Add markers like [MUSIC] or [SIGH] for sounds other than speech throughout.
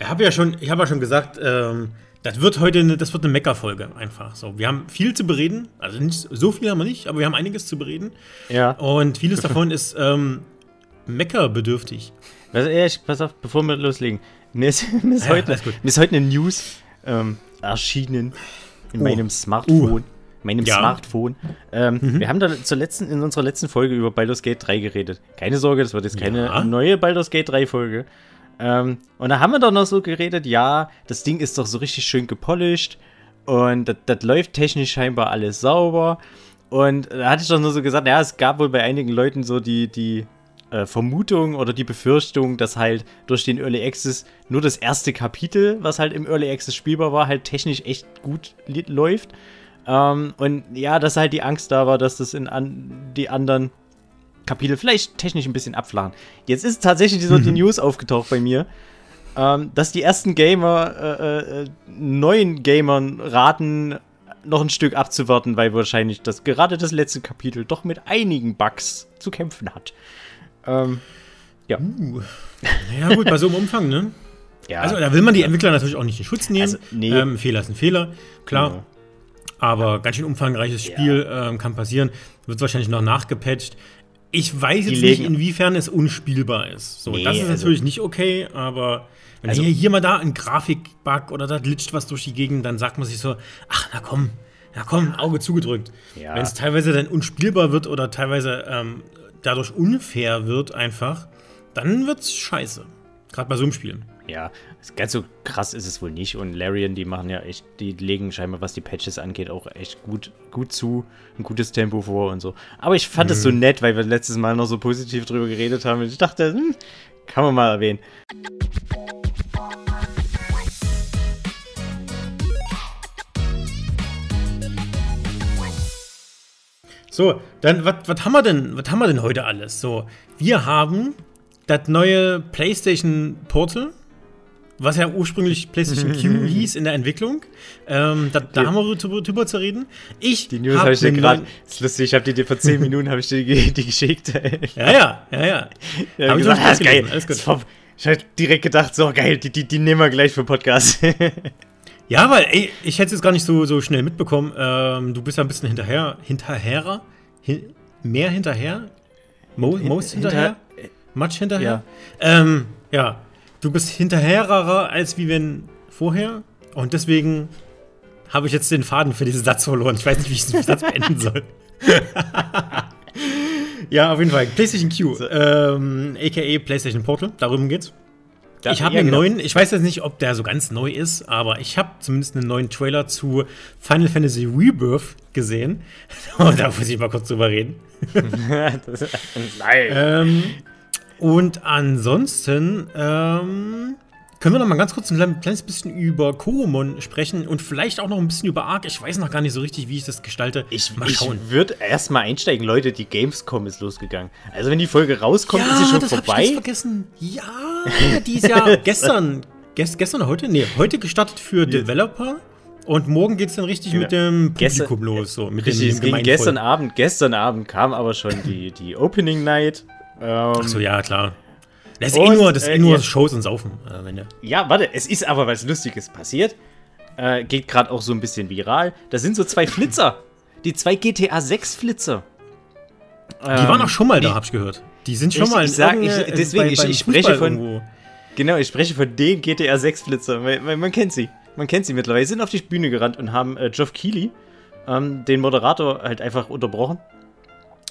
Ich habe ja schon, ich habe ja schon gesagt, ähm, das wird heute eine, das wird eine Mecker-Folge einfach. So, wir haben viel zu bereden, also nicht so viel haben wir nicht, aber wir haben einiges zu bereden. Ja. Und vieles [LAUGHS] davon ist ähm, Mecker-bedürftig. Also, ich, pass auf, bevor wir loslegen. Mir ist, [LAUGHS] mir ist, Ja, heute, mir ist heute eine News ähm, erschienen in Oh. meinem Smartphone. Meinem Ja. Smartphone. Ähm, Wir haben da zur letzten, in unserer letzten Folge über Baldur's Gate 3 geredet. Keine Sorge, das wird jetzt keine Ja. neue Baldur's Gate 3 Folge. Ähm, und da haben wir doch noch so geredet, ja, das Ding ist doch so richtig schön gepolished und das- läuft technisch scheinbar alles sauber. Und da hatte ich doch nur so gesagt, ja, es gab wohl bei einigen Leuten so die, die äh, Vermutung oder die Befürchtung, dass halt durch den Early Access nur das erste Kapitel, was halt im Early Access spielbar war, halt technisch echt gut läuft. Ähm, und ja, dass halt die Angst da war, dass das in an die anderen Kapitel vielleicht technisch ein bisschen abflachen. Jetzt ist tatsächlich so die News aufgetaucht bei mir, ähm, dass die ersten Gamer, äh, äh, neuen Gamern raten, noch ein Stück abzuwarten, weil wahrscheinlich das gerade das letzte Kapitel doch mit einigen Bugs zu kämpfen hat. Ähm, ja. Uh. Ja, gut, bei so einem Umfang, ne? [LAUGHS] ja. Also, da will man die Entwickler natürlich auch nicht in Schutz nehmen. Also, nee. ähm, Fehler ist ein Fehler, klar. Ja. Aber ganz schön umfangreiches Ja. Spiel ähm, kann passieren. Wird wahrscheinlich noch nachgepatcht. Ich weiß jetzt nicht, inwiefern es unspielbar ist. So, Nee, das ist also- natürlich nicht okay, aber wenn Also- hier, hier mal da ein Grafikbug oder da glitscht was durch die Gegend, dann sagt man sich so, ach, na komm, na komm, Auge zugedrückt. Ja. Wenn es teilweise dann unspielbar wird oder teilweise ähm, dadurch unfair wird einfach, dann wird's scheiße. Gerade bei so einem Spiel. Ja, ganz so krass ist es wohl nicht. Und Larian, die machen ja echt, die legen scheinbar, was die Patches angeht, auch echt gut, gut zu, ein gutes Tempo vor und so. Aber ich fand es so nett, weil wir letztes Mal noch so positiv drüber geredet haben. Und ich dachte, hm, kann man mal erwähnen. So, dann, was haben wir denn, was haben wir denn heute alles? So, wir haben das neue PlayStation Portal, was ja ursprünglich PlayStation Q [LAUGHS] hieß in der Entwicklung. Ähm, da, da haben wir drüber, drüber zu reden. Ich Die News hab habe ich dir gerade. Ist lustig, ich habe die dir vor 10 [LAUGHS] Minuten habe ich dir die, die geschickt. Ja, ja, ja, ja. [LAUGHS] Ja, Hab ich gesagt, ah, ist geil. alles gut. Vom- Ich habe direkt gedacht, so geil, die, die, die nehmen wir gleich für Podcast. Ja, weil, ey, ich hätte es jetzt gar nicht so, so schnell mitbekommen. Ähm, du bist ja ein bisschen hinterher, hinterherer, hin, mehr hinterher, Mo, most hinterher, much hinterher. Ja. Ähm, ja, du bist hinterherer als wie wenn vorher und deswegen habe ich jetzt den Faden für diesen Satz verloren. Ich weiß nicht, wie ich diesen Satz [LAUGHS] beenden soll. ja, auf jeden Fall. PlayStation Q, ähm, aka PlayStation Portal, darum geht's. Ich habe einen genau. neuen, ich weiß jetzt nicht, ob der so ganz neu ist, aber ich habe zumindest einen neuen Trailer zu Final Fantasy Rebirth gesehen. [LAUGHS] Und da muss ich mal kurz drüber reden. [LAUGHS] Das ist- Nein. Ähm, und ansonsten ähm, können wir noch mal ganz kurz ein klein- kleines bisschen über Koromon sprechen und vielleicht auch noch ein bisschen über Ark. Ich weiß noch gar nicht so richtig, wie ich das gestalte. Ich, mal ich schauen. würde erstmal einsteigen, Leute, die Gamescom ist losgegangen. Also wenn die Folge rauskommt, ist sie schon das hab ich vorbei. vergessen. Ja, die ist ja [LAUGHS] gestern, gest, gestern oder heute? Nee, heute gestartet für Developer. Und morgen geht es dann richtig Genau. mit dem Gestern- Publikum los. So, mit Richtig, es dem ging Gemeinvolk. gestern Abend. Gestern Abend kam aber schon die, die Opening Night. Ähm, Ach so, ja, klar. Das ist Und, eh nur, das ist eh äh, nur ja. Shows und Saufen. Äh, wenn du- Ja, warte, es ist aber was Lustiges passiert. Äh, geht gerade auch so ein bisschen viral. Da sind so zwei Flitzer. Die zwei GTA 6 Flitzer. Die waren auch schon mal da, die- hab ich gehört. Die sind schon Ich- mal ich sag- ich- deswegen, ich- beim ich spreche von- irgendwo. Genau, ich spreche von den GTA 6 Flitzer, weil man kennt sie. Man kennt sie mittlerweile. Sie sind auf die Bühne gerannt und haben äh, Geoff Keighley, ähm, den Moderator, halt einfach unterbrochen.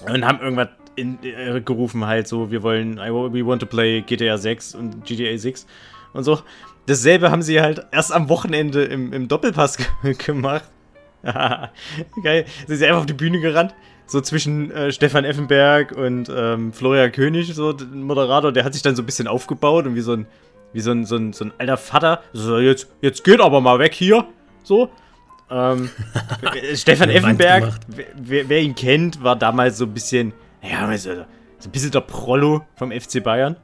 Und haben irgendwas in, äh, gerufen, halt so, wir wollen, we want to play GTA 6 und GTA 6 und so. Dasselbe haben sie halt erst am Wochenende im, im Doppelpass ge- [LAUGHS] gemacht. [LAUGHS] Geil. Sind sie einfach auf die Bühne gerannt. So zwischen äh, Stefan Effenberg und ähm, Florian König, so der Moderator, der hat sich dann so ein bisschen aufgebaut und wie so ein, wie so ein, so ein, so ein alter Vater, so jetzt, jetzt geht aber mal weg hier. So. Ähm, äh, [LAUGHS] Stefan Effenberg, wer, wer ihn kennt, war damals so ein bisschen, ja, so, so ein bisschen der Prollo vom FC Bayern.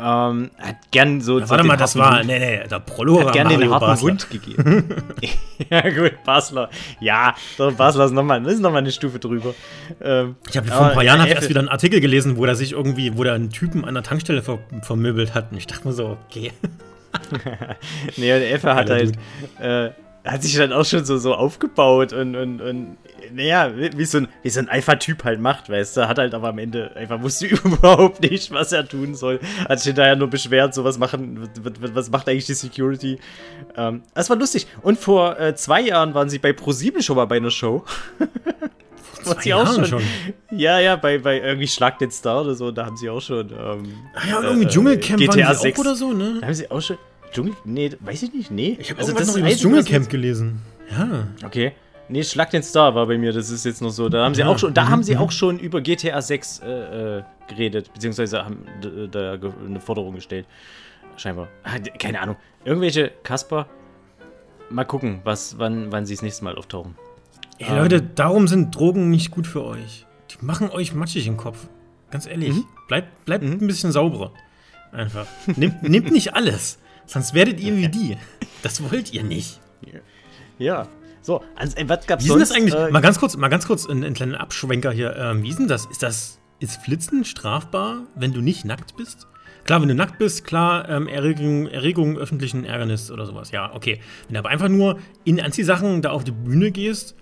Ähm, hat gern so. So warte den mal, das war. Hund- Nee, nee, der Prollo hat gern den Mario harten Basler. Hund gegeben. [LAUGHS] ja, gut, Basler. Ja, doch, Basler ist nochmal ist noch mal eine Stufe drüber. Ähm, Ich habe vor ein paar Jahren hab ich Effe- erst wieder einen Artikel gelesen, wo der sich irgendwie, wo der einen Typen an der Tankstelle ver vermöbelt hat. Und ich dachte mir so, okay. [LAUGHS] nee, und Effe hat halt, äh, hat sich dann auch schon so, so aufgebaut und, und, und naja, wie so ein, wie so ein Alpha-Typ halt macht, weißt du, hat halt aber am Ende einfach wusste [LAUGHS] überhaupt nicht, was er tun soll. Hat sich hinterher nur beschwert, so was machen, was macht eigentlich die Security? Ähm, das war lustig. Und vor äh, zwei Jahren waren sie bei ProSieben schon mal bei einer Show. [LAUGHS] Was sie auch schon, schon. Ja, ja, bei, bei irgendwie Schlag den Star oder so, da haben sie auch schon. Ähm, ah ja, und irgendwie äh, Dschungelcamp GTA waren sie auch oder so, ne? Da haben sie auch schon. Dschungel. Nee, weiß ich nicht, nee. Ich habe also das noch über das Dschungelcamp gelesen. Ja. Okay. Nee, Schlag den Star war bei mir, das ist jetzt noch so. Da haben sie ja. auch schon, da mhm. haben sie mhm. auch schon über GTA 6 äh, äh, geredet, beziehungsweise haben da eine Forderung gestellt. Scheinbar. Ah, keine Ahnung. Irgendwelche Kasper. Mal gucken, was, wann, wann sie das nächste Mal auftauchen. Ey, um, Leute, darum sind Drogen nicht gut für euch. Die machen euch matschig im Kopf. Ganz ehrlich. Mhm. Bleibt, bleibt mhm. ein bisschen sauberer. Einfach. Nehmt, nehmt nicht alles. Sonst werdet ihr wie die. Das wollt ihr nicht. Ja. So, also, was gab's wie sonst? Ist das eigentlich? Äh, mal ganz kurz, mal ganz kurz einen, einen kleinen Abschwenker hier. Ähm, wie ist denn das? Ist das ist Flitzen strafbar, wenn du nicht nackt bist? Klar, wenn du nackt bist, klar, ähm, Erregung, Erregung öffentlichen Ärgernis oder sowas. Ja, okay. Wenn du aber einfach nur in Anziehsachen da auf die Bühne gehst,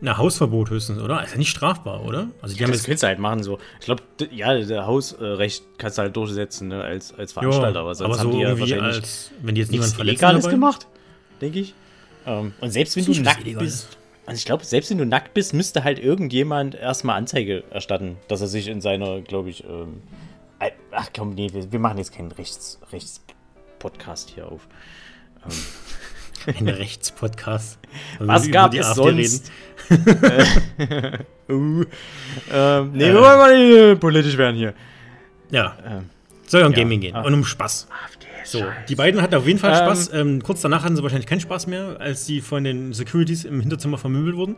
na, Hausverbot höchstens, oder? Ist ja nicht strafbar, oder? Also die ja, haben das kannst du halt machen so. Ich glaube, ja, der Hausrecht kannst du halt durchsetzen, ne, als, als Veranstalter. aber sonst aber so haben die ja wahrscheinlich als, wenn die jetzt niemand verletzt Illegales dabei. gemacht, denke ich. Um, ähm, und selbst wenn du nackt bist, also ich glaube, selbst wenn du nackt bist, müsste halt irgendjemand erstmal Anzeige erstatten, dass er sich in seiner, glaube ich, ähm, ach komm, nee, wir, wir, machen jetzt keinen Rechts, Rechts-Podcast hier auf. Ähm, Ein Rechtspodcast. [LAUGHS] Was gab es sonst? [LAUGHS] uh, ähm, nee, äh, wir wollen mal äh, politisch werden hier. Ja. Ähm, Soll ja um ja, Gaming gehen ah. und um Spaß. So, die beiden hatten auf jeden Fall ähm, Spaß. Ähm, kurz danach hatten sie wahrscheinlich keinen Spaß mehr, als sie von den Securities im Hinterzimmer vermöbelt wurden.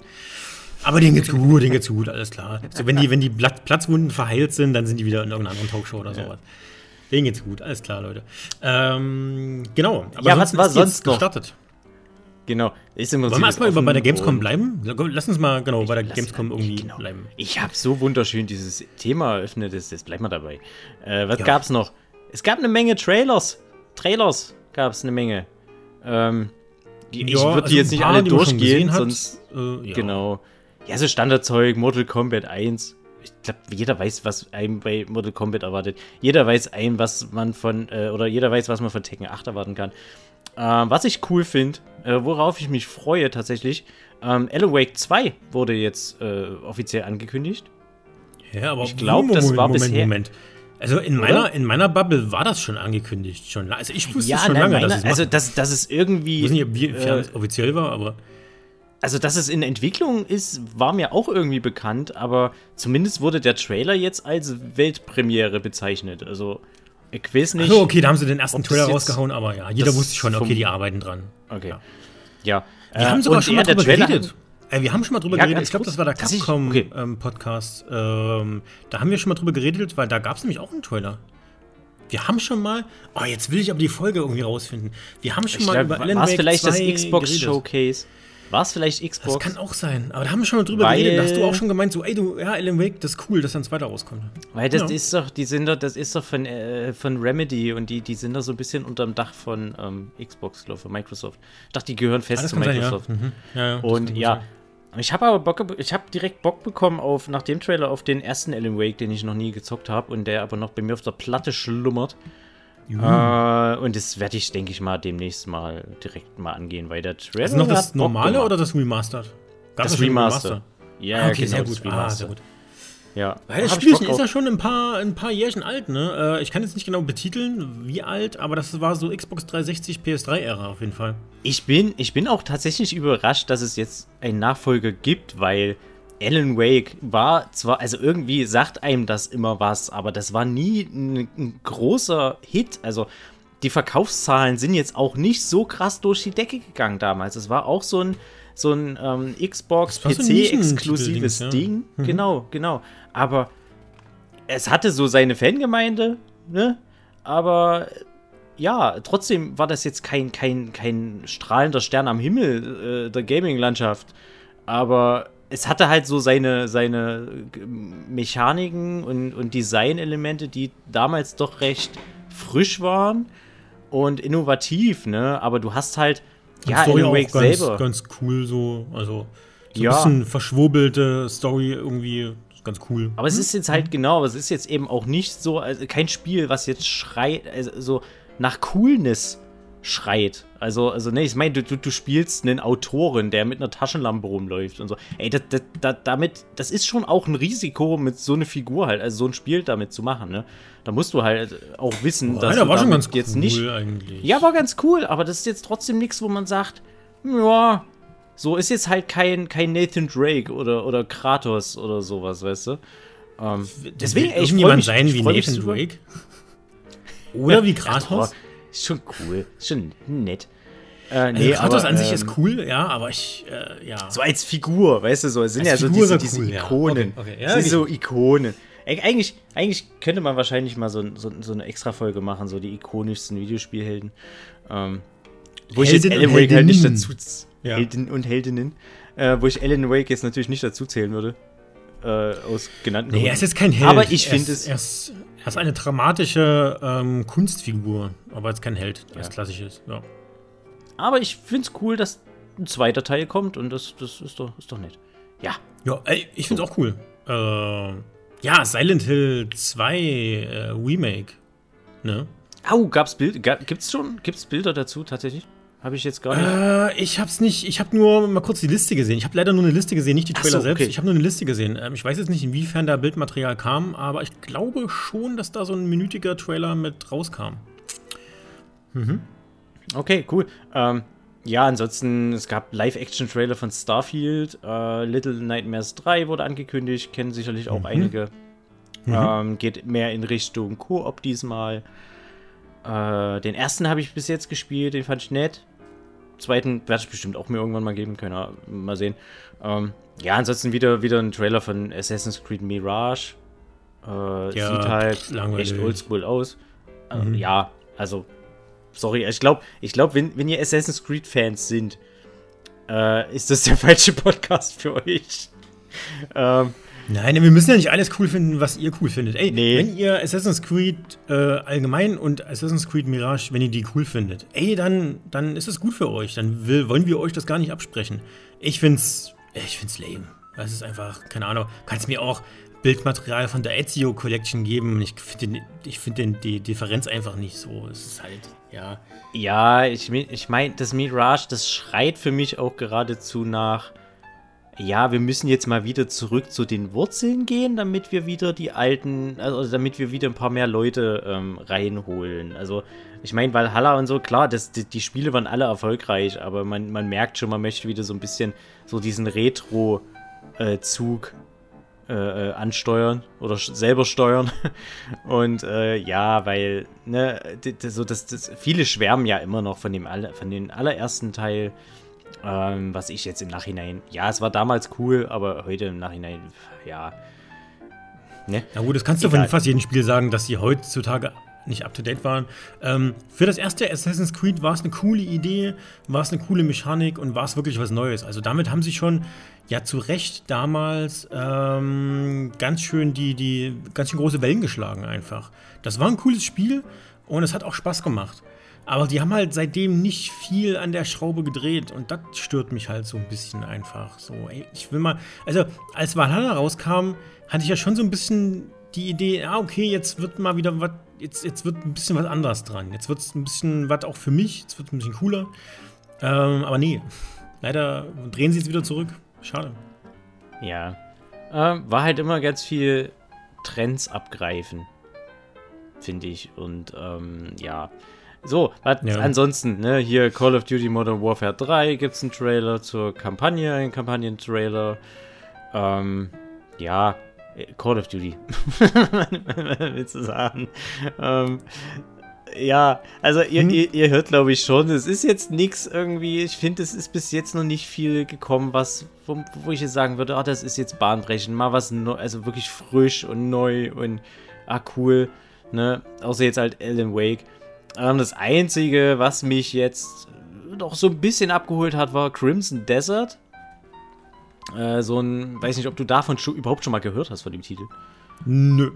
Aber denen geht's gut, denen geht's gut, alles klar. So, wenn die, wenn die Platzwunden verheilt sind, dann sind die wieder in irgendeiner anderen Talkshow oder sowas. Ja. Denen geht's gut, alles klar, Leute. Ähm, genau. Aber ja, was war sonst noch? Gestartet. Genau. Ist Wollen wir erstmal bei der Gamescom bleiben? Lass uns mal genau bei der Gamescom irgendwie genau. bleiben. Ich habe so wunderschön dieses Thema eröffnet, das, das bleibt mal dabei. Äh, was ja. gab's noch? Es gab eine Menge Trailers. Trailers gab es eine Menge. Ähm, die, ja, ich würde also die jetzt nicht paar, alle durchgehen, sonst. Äh, ja. Genau. Ja, so Standardzeug, Mortal Kombat 1. Ich glaube, jeder weiß, was einem bei Mortal Kombat erwartet. Jeder weiß ein, was man von, äh, oder jeder weiß, was man von Tekken 8 erwarten kann. Ähm, was ich cool finde, äh, worauf ich mich freue tatsächlich, ähm, Alan Wake 2 wurde jetzt äh, offiziell angekündigt. Ja, aber ich glaube, das war Moment, bisher. Moment. Also in meiner, in meiner Bubble war das schon angekündigt. Schon, also ich wusste ja, schon nein, lange, meine, dass es Also dass, dass es irgendwie. Ich weiß nicht, wie äh, offiziell war, aber. Also, dass es in Entwicklung ist, war mir auch irgendwie bekannt, aber zumindest wurde der Trailer jetzt als Weltpremiere bezeichnet. Also, ich weiß nicht. Achso, okay, da haben sie den ersten Trailer rausgehauen, aber ja, jeder wusste schon, okay, die arbeiten dran. Okay. Ja. ja. Wir äh, haben sogar schon mal drüber geredet. Äh, wir haben schon mal drüber ja, geredet. Ich glaube, das war der Capcom-Podcast. Okay. Ähm, ähm, da haben wir schon mal drüber geredet, weil da gab es nämlich auch einen Trailer. Wir haben schon mal. Oh, jetzt will ich aber die Folge irgendwie rausfinden. Wir haben schon ich mal glaub, über Alan Wake vielleicht das Xbox geredet. Showcase? War es vielleicht Xbox? Das kann auch sein. Aber da haben wir schon mal drüber Weil, geredet. Da hast du auch schon gemeint, so, ey, du, ja, Alan Wake, das ist cool, dass dann zweiter rauskommt. Weil das ja. ist doch, die sind doch, das ist doch von, äh, von Remedy und die, die sind doch so ein bisschen unterm Dach von ähm, Xbox, glaube ich, von Microsoft. Ich dachte, die gehören fest ah, zu Microsoft. Sein, ja. Mhm. und ja. Ich habe aber Bock, ich habe direkt Bock bekommen auf, nach dem Trailer auf den ersten Alan Wake, den ich noch nie gezockt habe und der aber noch bei mir auf der Platte schlummert. Äh, und das werde ich, denke ich mal, demnächst mal direkt mal angehen, weil der Trailer. Ist noch das normale oder das Remastered? Gab das Remastered. Remaster? Ja, ah, okay, genau, sehr gut. Ah, sehr gut. Ja. Weil das Spielchen ist ja schon ein paar, ein paar Jährchen alt, ne? Äh, ich kann jetzt nicht genau betiteln, wie alt, aber das war so Xbox 360, PS3-Ära auf jeden Fall. Ich bin, ich bin auch tatsächlich überrascht, dass es jetzt einen Nachfolger gibt, weil Alan Wake war zwar, also irgendwie sagt einem das immer was, aber das war nie ein, ein, großer Hit. Also die Verkaufszahlen sind jetzt auch nicht so krass durch die Decke gegangen damals. Es war auch so ein, so ein ähm, Xbox-PC-exklusives so Ding. Ja. Mhm. Genau, genau. Aber es hatte so seine Fangemeinde, ne? Aber ja, trotzdem war das jetzt kein, kein, kein strahlender Stern am Himmel äh, der Gaming-Landschaft. Aber es hatte halt so seine, seine Mechaniken und, und Designelemente, die damals doch recht frisch waren. und innovativ, ne? Aber du hast halt, und ja, Story Alan Wake ganz, selber. ganz cool so, also so ja. ein bisschen verschwurbelte Story irgendwie ganz cool. Aber hm? es ist jetzt halt genau, aber es ist jetzt eben auch nicht so, also kein Spiel, was jetzt schreit, also so nach Coolness schreit. Also, also ne, ich meine, du, du, du spielst einen Autoren, der mit einer Taschenlampe rumläuft und so. Ey, das, das, das, damit, das ist schon auch ein Risiko, mit so einer Figur halt, also so ein Spiel damit zu machen, ne? Da musst du halt auch wissen, oh, dass du war schon ganz jetzt cool nicht. Eigentlich. Ja, war ganz cool, aber das ist jetzt trotzdem nichts, wo man sagt, ja, so ist jetzt halt kein, kein Nathan Drake oder, oder Kratos oder sowas, weißt du? Ähm, deswegen, ey, ich jemand sein wie Nathan Drake? Oder wie [LAUGHS] Kratos? Ist schon cool, ist schon nett. Äh, nee, also Kratos aber, an sich ähm, ist cool, ja, aber ich, äh, ja. So als Figur, weißt du, so, es sind ja Figur so diese, diese Ikonen. Ja. Okay, okay. Ja, sind so Ikonen. Eigentlich, eigentlich könnte man wahrscheinlich mal so, so, so eine Extra-Folge machen, so die ikonischsten Videospielhelden. Ähm, wo Heldin ich jetzt Alan Wake halt nicht dazu. Ja. Helden und Heldinnen. Äh, wo ich Alan Wake jetzt natürlich nicht dazu zählen würde. Äh, aus genannten Nee, Gründen. er ist jetzt kein Held. Aber ich finde es. Er ist, eine dramatische ähm, Kunstfigur, aber jetzt kein Held, der ja. klassisch ist. Ja. Aber ich finde es cool, dass ein zweiter Teil kommt und das, das ist, doch, ist doch nett. Ja. Ja, ey, ich finde es auch cool. Äh, ja, Silent Hill 2 äh, Remake. Ne? Au, gab's Bild, gab, gibt's schon, gibt's Bilder dazu tatsächlich? Habe ich jetzt gar nicht. Äh, ich hab's nicht, ich habe nur mal kurz die Liste gesehen. Ich habe leider nur eine Liste gesehen, nicht die Trailer so, selbst. Ich habe nur eine Liste gesehen. Ähm, ich weiß jetzt nicht, inwiefern da Bildmaterial kam, aber ich glaube schon, dass da so ein minütiger Trailer mit rauskam. Mhm. Okay, cool. Ähm, ja, ansonsten, es gab Live-Action-Trailer von Starfield. Äh, Little Nightmares 3 wurde angekündigt, kennen sicherlich auch mhm. einige. Mhm. Ähm, geht mehr in Richtung Koop diesmal. Äh, den ersten habe ich bis jetzt gespielt, den fand ich nett. Zweiten werde ich bestimmt auch mir irgendwann mal geben können. Mal sehen. Ähm, ja, ansonsten wieder, wieder ein Trailer von Assassin's Creed Mirage. Äh, ja, sieht halt langweilig. echt oldschool aus. Äh, mhm. Ja, also sorry, ich glaube, ich glaub, wenn, wenn ihr Assassin's Creed-Fans sind, äh, ist das der [LAUGHS] falsche Podcast für euch. ähm, Nein, wir müssen ja nicht alles cool finden, was ihr cool findet. Ey, nee. wenn ihr Assassin's Creed äh, allgemein und Assassin's Creed Mirage, wenn ihr die cool findet, ey, dann, dann ist es gut für euch. Dann will, wollen wir euch das gar nicht absprechen. Ich find's, ich find's lame. Das ist einfach, keine Ahnung, kannst mir auch Bildmaterial von der Ezio Collection geben. Ich finde find die Differenz einfach nicht so. Es ist halt, ja. Ja, ich, ich meine, das Mirage, das schreit für mich auch geradezu nach. Ja, wir müssen jetzt mal wieder zurück zu den Wurzeln gehen, damit wir wieder die alten, also damit wir wieder ein paar mehr Leute ähm, reinholen. Also, ich meine, Valhalla und so, klar, das, die, die, Spiele waren alle erfolgreich, aber man, man merkt schon, man möchte wieder so ein bisschen so diesen Retro-Zug äh, äh, äh, ansteuern oder selber steuern. [LAUGHS] Und äh, ja, weil, ne, so das, das, viele schwärmen ja immer noch von dem von dem allerersten Teil. Ähm, was ich jetzt im Nachhinein, ja, es war damals cool, aber heute im Nachhinein, ja. Ne? Na gut, das kannst Egal. du von fast jedem Spiel sagen, dass sie heutzutage nicht up to date waren. Ähm, für das erste Assassin's Creed war es eine coole Idee, war es eine coole Mechanik und war es wirklich was Neues. Also damit haben sie schon ja zu Recht damals ähm, ganz schön die, die ganz schön große Wellen geschlagen einfach. Das war ein cooles Spiel und es hat auch Spaß gemacht. Aber die haben halt seitdem nicht viel an der Schraube gedreht und das stört mich halt so ein bisschen einfach. So, ey, ich will mal, also als Valhalla rauskam, hatte ich ja schon so ein bisschen die Idee, ah, okay, jetzt wird mal wieder was, jetzt, jetzt wird ein bisschen was anderes dran. Jetzt wird es ein bisschen was auch für mich, jetzt wird es ein bisschen cooler. Ähm, aber nee, [LAUGHS] leider drehen sie es wieder zurück. Schade. Ja. Äh, war halt immer ganz viel Trends abgreifen, finde ich. Und ähm, ja. So, ja. ansonsten, ne, hier Call of Duty Modern Warfare 3 gibt es einen Trailer zur Kampagne, einen Kampagnentrailer. Ähm, ja, Call of Duty. [LAUGHS] Willst du sagen? Ähm, ja, also ihr, hm. ihr, ihr, hört, glaube ich, schon, es ist jetzt nichts irgendwie, ich finde, es ist bis jetzt noch nicht viel gekommen, was, wo, wo ich jetzt sagen würde, ah, das ist jetzt bahnbrechend, mal was, neu, also wirklich frisch und neu und, ah, cool, ne, außer jetzt halt Alan Wake. Ähm, das Einzige, was mich jetzt doch so ein bisschen abgeholt hat, war Crimson Desert. Äh, so ein, weiß nicht, ob du davon schon, überhaupt schon mal gehört hast, von dem Titel. Nö.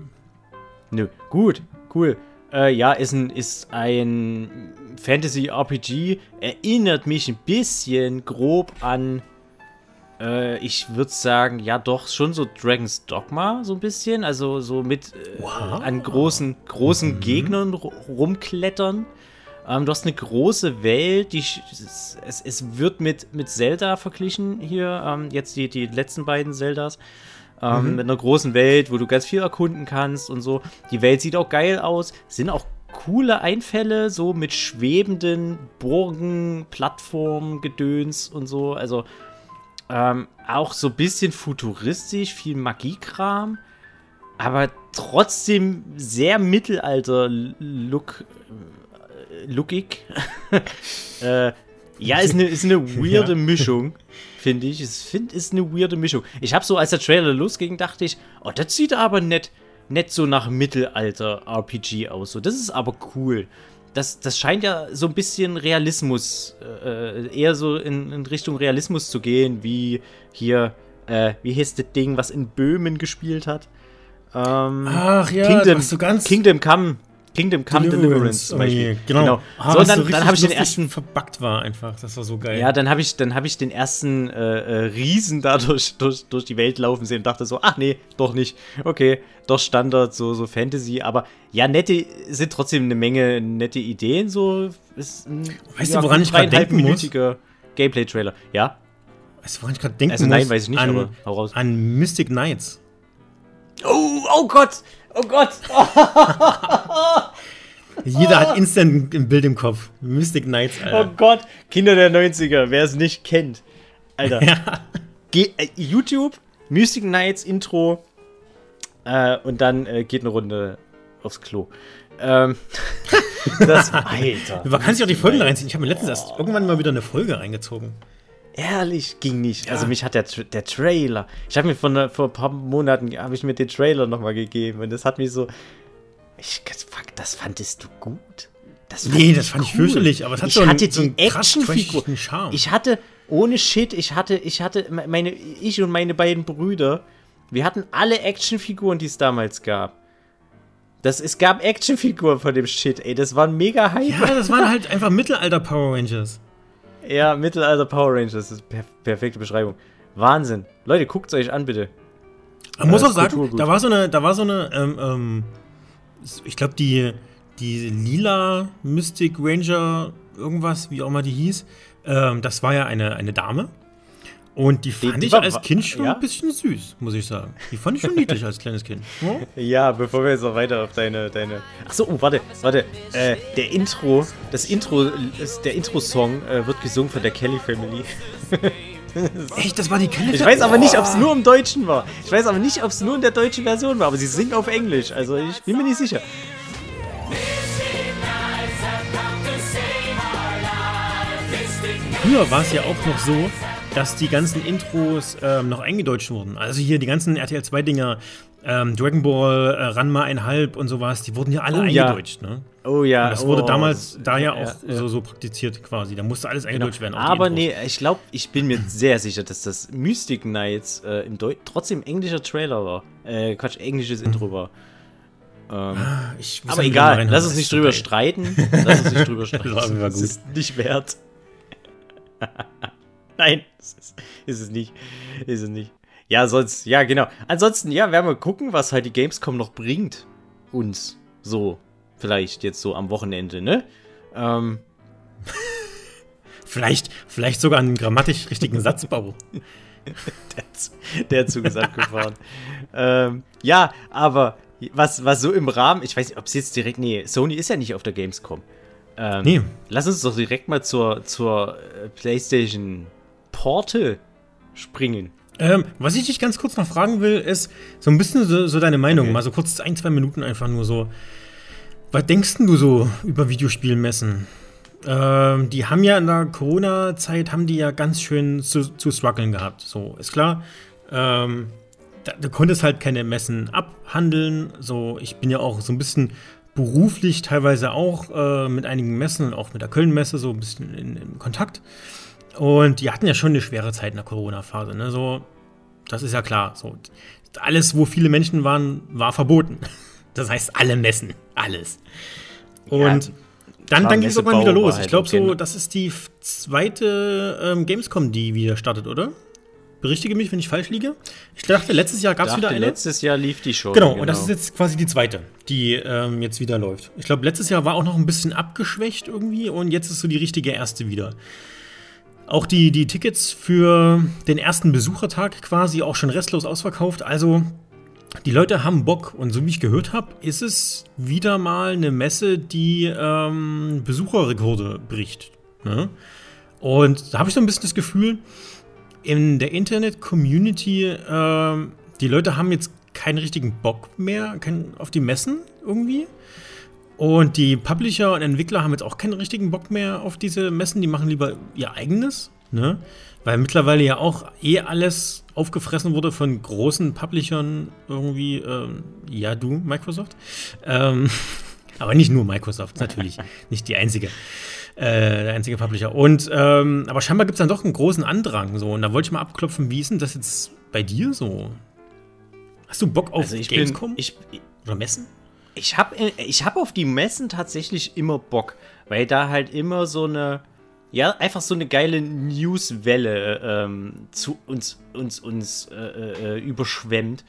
Nö, gut, cool. Äh, ja, ist ein, ist ein Fantasy-RPG. Erinnert mich ein bisschen grob an, äh, ich würde sagen, ja doch, schon so Dragon's Dogma, so ein bisschen. Also so mit äh, wow. an großen, großen mhm. Gegnern rumklettern. Ähm, du hast eine große Welt, die es, es, wird mit, mit Zelda verglichen hier, ähm, jetzt die, die letzten beiden Zeldas. Ähm, mhm. Mit einer großen Welt, wo du ganz viel erkunden kannst und so. Die Welt sieht auch geil aus. Sind auch coole Einfälle, so mit schwebenden Burgen, Plattformen, Gedöns und so. Also ähm, auch so ein bisschen futuristisch, viel Magiekram, aber trotzdem sehr Mittelalter-Look. Äh, lookig. [LAUGHS] äh, ja, ist eine, ist eine [LAUGHS] weirde ja. Mischung finde ich. Es find, ist eine weirde Mischung. Ich habe so, als der Trailer losging, dachte ich, oh, das sieht aber nett, nett so nach Mittelalter-RPG aus. So, das ist aber cool. Das, das scheint ja so ein bisschen Realismus, äh, eher so in, in, Richtung Realismus zu gehen, wie hier, äh, wie hieß das Ding, was in Böhmen gespielt hat? Ähm, Ach ja, Kingdom, so ganz Kingdom Come. Kingdom Come Deliverance, zum Beispiel. Oh, genau. genau. Ah, so, dann, so dann habe ich den ersten verbuggt war einfach. Das war so geil. Ja, dann habe ich, dann habe ich den ersten äh, äh, Riesen da [LAUGHS] durch, durch, durch die Welt laufen sehen und dachte so, ach nee, doch nicht. Okay, doch Standard, so, so Fantasy. Aber ja, nette sind trotzdem eine Menge nette Ideen. So ist ein, weißt ja, du, woran ich gerade denken muss? Gameplay-Trailer. Ja. Weißt du, woran ich gerade denken also, muss? Nein, weiß ich nicht, an, aber hau raus. An Mystic Knights. Oh, oh Gott! Oh Gott! [LAUGHS] Jeder hat instant ein Bild im Kopf. Mystic Knights, Alter. Oh Gott, Kinder der 90er, wer es nicht kennt. Alter. Ja. Ge äh, YouTube, Mystic Knights Intro äh, und dann äh, geht eine Runde aufs Klo. Ähm, [LAUGHS] das, [LAUGHS] Alter. Man kann sich auch die Folgen reinziehen. Ich habe mir letztens oh. erst irgendwann mal wieder eine Folge reingezogen. Ehrlich, ging nicht. Ja. Also mich hat der, der Trailer. Ich habe mir von, vor ein paar Monaten habe ich mir den Trailer nochmal gegeben und das hat mich so. Ich, fuck, das fandest du gut? Das nee, das fand cool. ich fürchterlich, aber es hat ich so hatte so die Actionfigur. Ich hatte ohne Shit, ich hatte, ich hatte meine, ich und meine beiden Brüder, wir hatten alle Actionfiguren, die es damals gab. Das, es gab Actionfiguren von dem Shit, ey. Das waren mega Hype. Ja, das waren [LAUGHS] halt einfach Mittelalter Power Rangers. Ja, Mittelalter Power Rangers, das ist per perfekte Beschreibung. Wahnsinn. Leute, guckt es euch an, bitte. Man muss auch sagen, da war so eine, da war so eine, ähm, ähm, ich glaube, die, die lila Mystic Ranger, irgendwas, wie auch immer die hieß, ähm, das war ja eine, eine Dame. Und die fand die, die ich war, als Kind schon ja? ein bisschen süß, muss ich sagen. Die fand ich schon niedlich als kleines Kind. Ja? [LAUGHS] ja, bevor wir jetzt noch weiter auf deine. deine Achso, oh, warte, warte. Äh, der Intro, das Intro, der Intro-Song äh, wird gesungen von der Kelly Family. [LAUGHS] Echt, das war die Kelly Family? Ich weiß aber nicht, ob es nur im Deutschen war. Ich weiß aber nicht, ob es nur in der deutschen Version war, aber sie singen auf Englisch. Also ich bin mir nicht sicher. Früher war es ja auch noch so, dass die ganzen Intros ähm, noch eingedeutscht wurden. Also hier die ganzen RTL 2 Dinger, ähm, Dragon Ball, äh, Ranma 1,5 und sowas, die wurden ja alle oh, eingedeutscht, ja. ne? Oh ja. Und das wurde oh, damals da ja auch ja, so, so, praktiziert quasi. Da musste alles genau. eingedeutscht genau. werden. Aber nee, ich glaube, ich bin mir sehr sicher, dass das Mystic Knights äh, im Deu trotzdem englischer Trailer war. Äh, Quatsch, englisches mhm. Intro war. Ähm, ah, aber egal, [LAUGHS] lass uns nicht drüber streiten. Lass uns nicht drüber streiten. das ist nicht wert. [LAUGHS] Nein, ist, ist es nicht. Ist es nicht. Ja, sonst, ja, genau. Ansonsten, ja, werden wir gucken, was halt die Gamescom noch bringt. Uns. So. Vielleicht jetzt so am Wochenende, ne? Ähm. [LAUGHS] vielleicht, vielleicht sogar einen grammatisch richtigen Satzbau. [LAUGHS] der, der Zug ist abgefahren. [LAUGHS] ähm, ja, aber was, was so im Rahmen, ich weiß nicht, ob es jetzt direkt, nee, Sony ist ja nicht auf der Gamescom. Ähm, nee. Lass uns doch direkt mal zur, zur äh, PlayStation Portal springen. Ähm, was ich dich ganz kurz noch fragen will, ist so ein bisschen so, so deine Meinung, okay. mal so kurz ein, zwei Minuten einfach nur so. Was denkst du so über Videospielmessen? Ähm, die haben ja in der Corona-Zeit haben die ja ganz schön zu, zu strugglen gehabt. So, ist klar. Ähm, da, du konntest halt keine Messen abhandeln. So, ich bin ja auch so ein bisschen beruflich teilweise auch äh, mit einigen Messen und auch mit der Köln-Messe so ein bisschen in, in Kontakt. Und die hatten ja schon eine schwere Zeit in der Corona-Phase. Ne? So, das ist ja klar. So, alles, wo viele Menschen waren, war verboten. [LAUGHS] Das heißt, alle Messen. Alles. Und ja, dann, dann ging es irgendwann wieder los. Halt ich glaube, so, das ist die zweite ähm, Gamescom, die wieder startet, oder? Berichtige mich, wenn ich falsch liege. Ich dachte, letztes Jahr gab es wieder eine. Letztes Jahr lief die schon. Genau, genau, und das ist jetzt quasi die zweite, die ähm, jetzt wieder läuft. Ich glaube, letztes Jahr war auch noch ein bisschen abgeschwächt irgendwie und jetzt ist so die richtige erste wieder. Auch die, die Tickets für den ersten Besuchertag quasi auch schon restlos ausverkauft. Also die Leute haben Bock und so wie ich gehört habe, ist es wieder mal eine Messe, die ähm, Besucherrekorde bricht. Ne? Und da habe ich so ein bisschen das Gefühl, in der Internet-Community, äh, die Leute haben jetzt keinen richtigen Bock mehr kein, auf die Messen irgendwie. Und die Publisher und Entwickler haben jetzt auch keinen richtigen Bock mehr auf diese Messen. Die machen lieber ihr eigenes, ne? Weil mittlerweile ja auch eh alles aufgefressen wurde von großen Publishern irgendwie. Ähm, ja, du, Microsoft. Ähm, [LAUGHS] aber nicht nur Microsoft, natürlich. [LAUGHS] nicht die einzige äh, der einzige Publisher. Und, ähm, aber scheinbar gibt es dann doch einen großen Andrang. So. Und da wollte ich mal abklopfen, wie ist denn das jetzt bei dir so? Hast du Bock auf also ich Gamescom? Bin, ich, Oder Messen? Ich habe ich hab auf die Messen tatsächlich immer Bock, weil da halt immer so eine, ja, einfach so eine geile Newswelle ähm, zu uns, uns, uns äh, äh, überschwemmt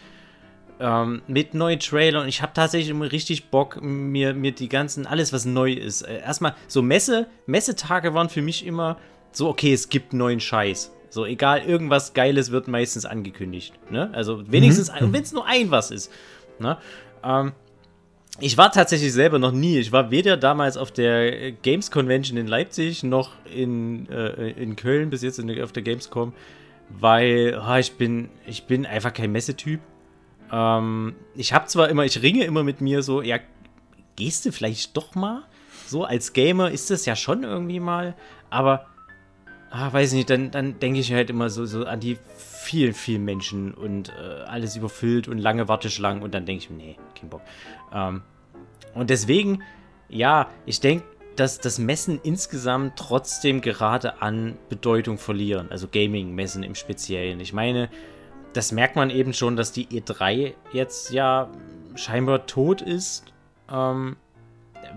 ähm, mit neuen Trailern. Und ich habe tatsächlich immer richtig Bock, mir, mir die ganzen, alles was neu ist. Äh, erstmal, so Messe, Messetage waren für mich immer so, okay, es gibt neuen Scheiß. So, egal, irgendwas Geiles wird meistens angekündigt. Ne? Also wenigstens, mhm. wenn es nur ein was ist. Ne? Ähm, ich war tatsächlich selber noch nie. Ich war weder damals auf der Games Convention in Leipzig noch in, äh, in Köln bis jetzt in, auf der Gamescom, weil oh, ich bin ich bin einfach kein Messetyp. Ähm, ich habe zwar immer, ich ringe immer mit mir so, ja, gehst du vielleicht doch mal? So als Gamer ist das ja schon irgendwie mal, aber ah, weiß nicht, dann, dann denke ich halt immer so, so an die vielen, vielen Menschen und äh, alles überfüllt und lange Warteschlangen und dann denke ich mir, nee, kein Bock. Ähm, und deswegen, ja, ich denke, dass das Messen insgesamt trotzdem gerade an Bedeutung verlieren, also Gaming-Messen im Speziellen. Ich meine, das merkt man eben schon, dass die E3 jetzt ja scheinbar tot ist. Ähm,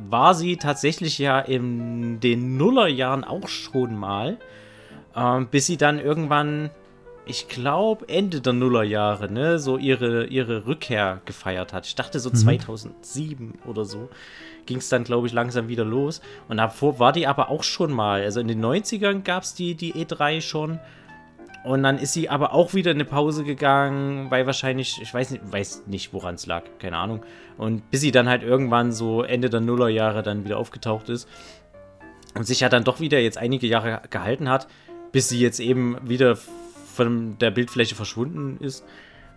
war sie tatsächlich ja in den Nullerjahren auch schon mal, ähm, bis sie dann irgendwann, ich glaube Ende der Nullerjahre, ne, so ihre, ihre Rückkehr gefeiert hat. Ich dachte so mhm. 2007 oder so ging es dann, glaube ich, langsam wieder los. Und davor war die aber auch schon mal. Also in den 90ern gab es die, die E3 schon. Und dann ist sie aber auch wieder in eine Pause gegangen, weil wahrscheinlich, ich weiß nicht, weiß nicht woran es lag, keine Ahnung. Und bis sie dann halt irgendwann so Ende der Nullerjahre dann wieder aufgetaucht ist und sich ja dann doch wieder jetzt einige Jahre gehalten hat, bis sie jetzt eben wieder von der Bildfläche verschwunden ist.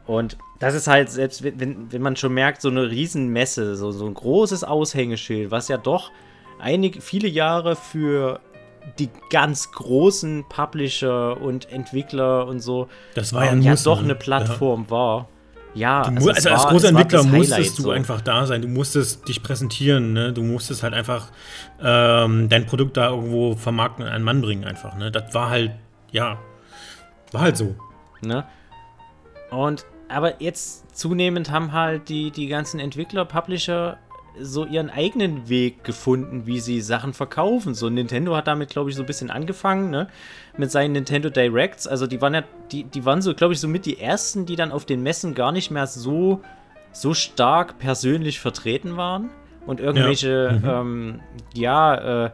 Und das ist halt, selbst wenn, wenn man schon merkt, so eine Riesenmesse, so, so ein großes Aushängeschild, was ja doch einige, viele Jahre für die ganz großen Publisher und Entwickler und so das war ja, ja doch eine Plattform ja. war. Ja, also, also als großer Entwickler musstest du so. einfach da sein. Du musstest dich präsentieren. Ne? Du musstest halt einfach ähm, dein Produkt da irgendwo vermarkten und einen Mann bringen einfach. Ne? Das war halt, ja, war halt so. Ne? Und aber jetzt zunehmend haben halt die, die ganzen Entwickler, Publisher so ihren eigenen Weg gefunden, wie sie Sachen verkaufen. So Nintendo hat damit, glaube ich, so ein bisschen angefangen, ne? Mit seinen Nintendo Directs. Also die waren ja, die, die waren so, glaube ich, so mit die ersten, die dann auf den Messen gar nicht mehr so, so stark persönlich vertreten waren und irgendwelche, ja, mhm. ähm, ja, äh,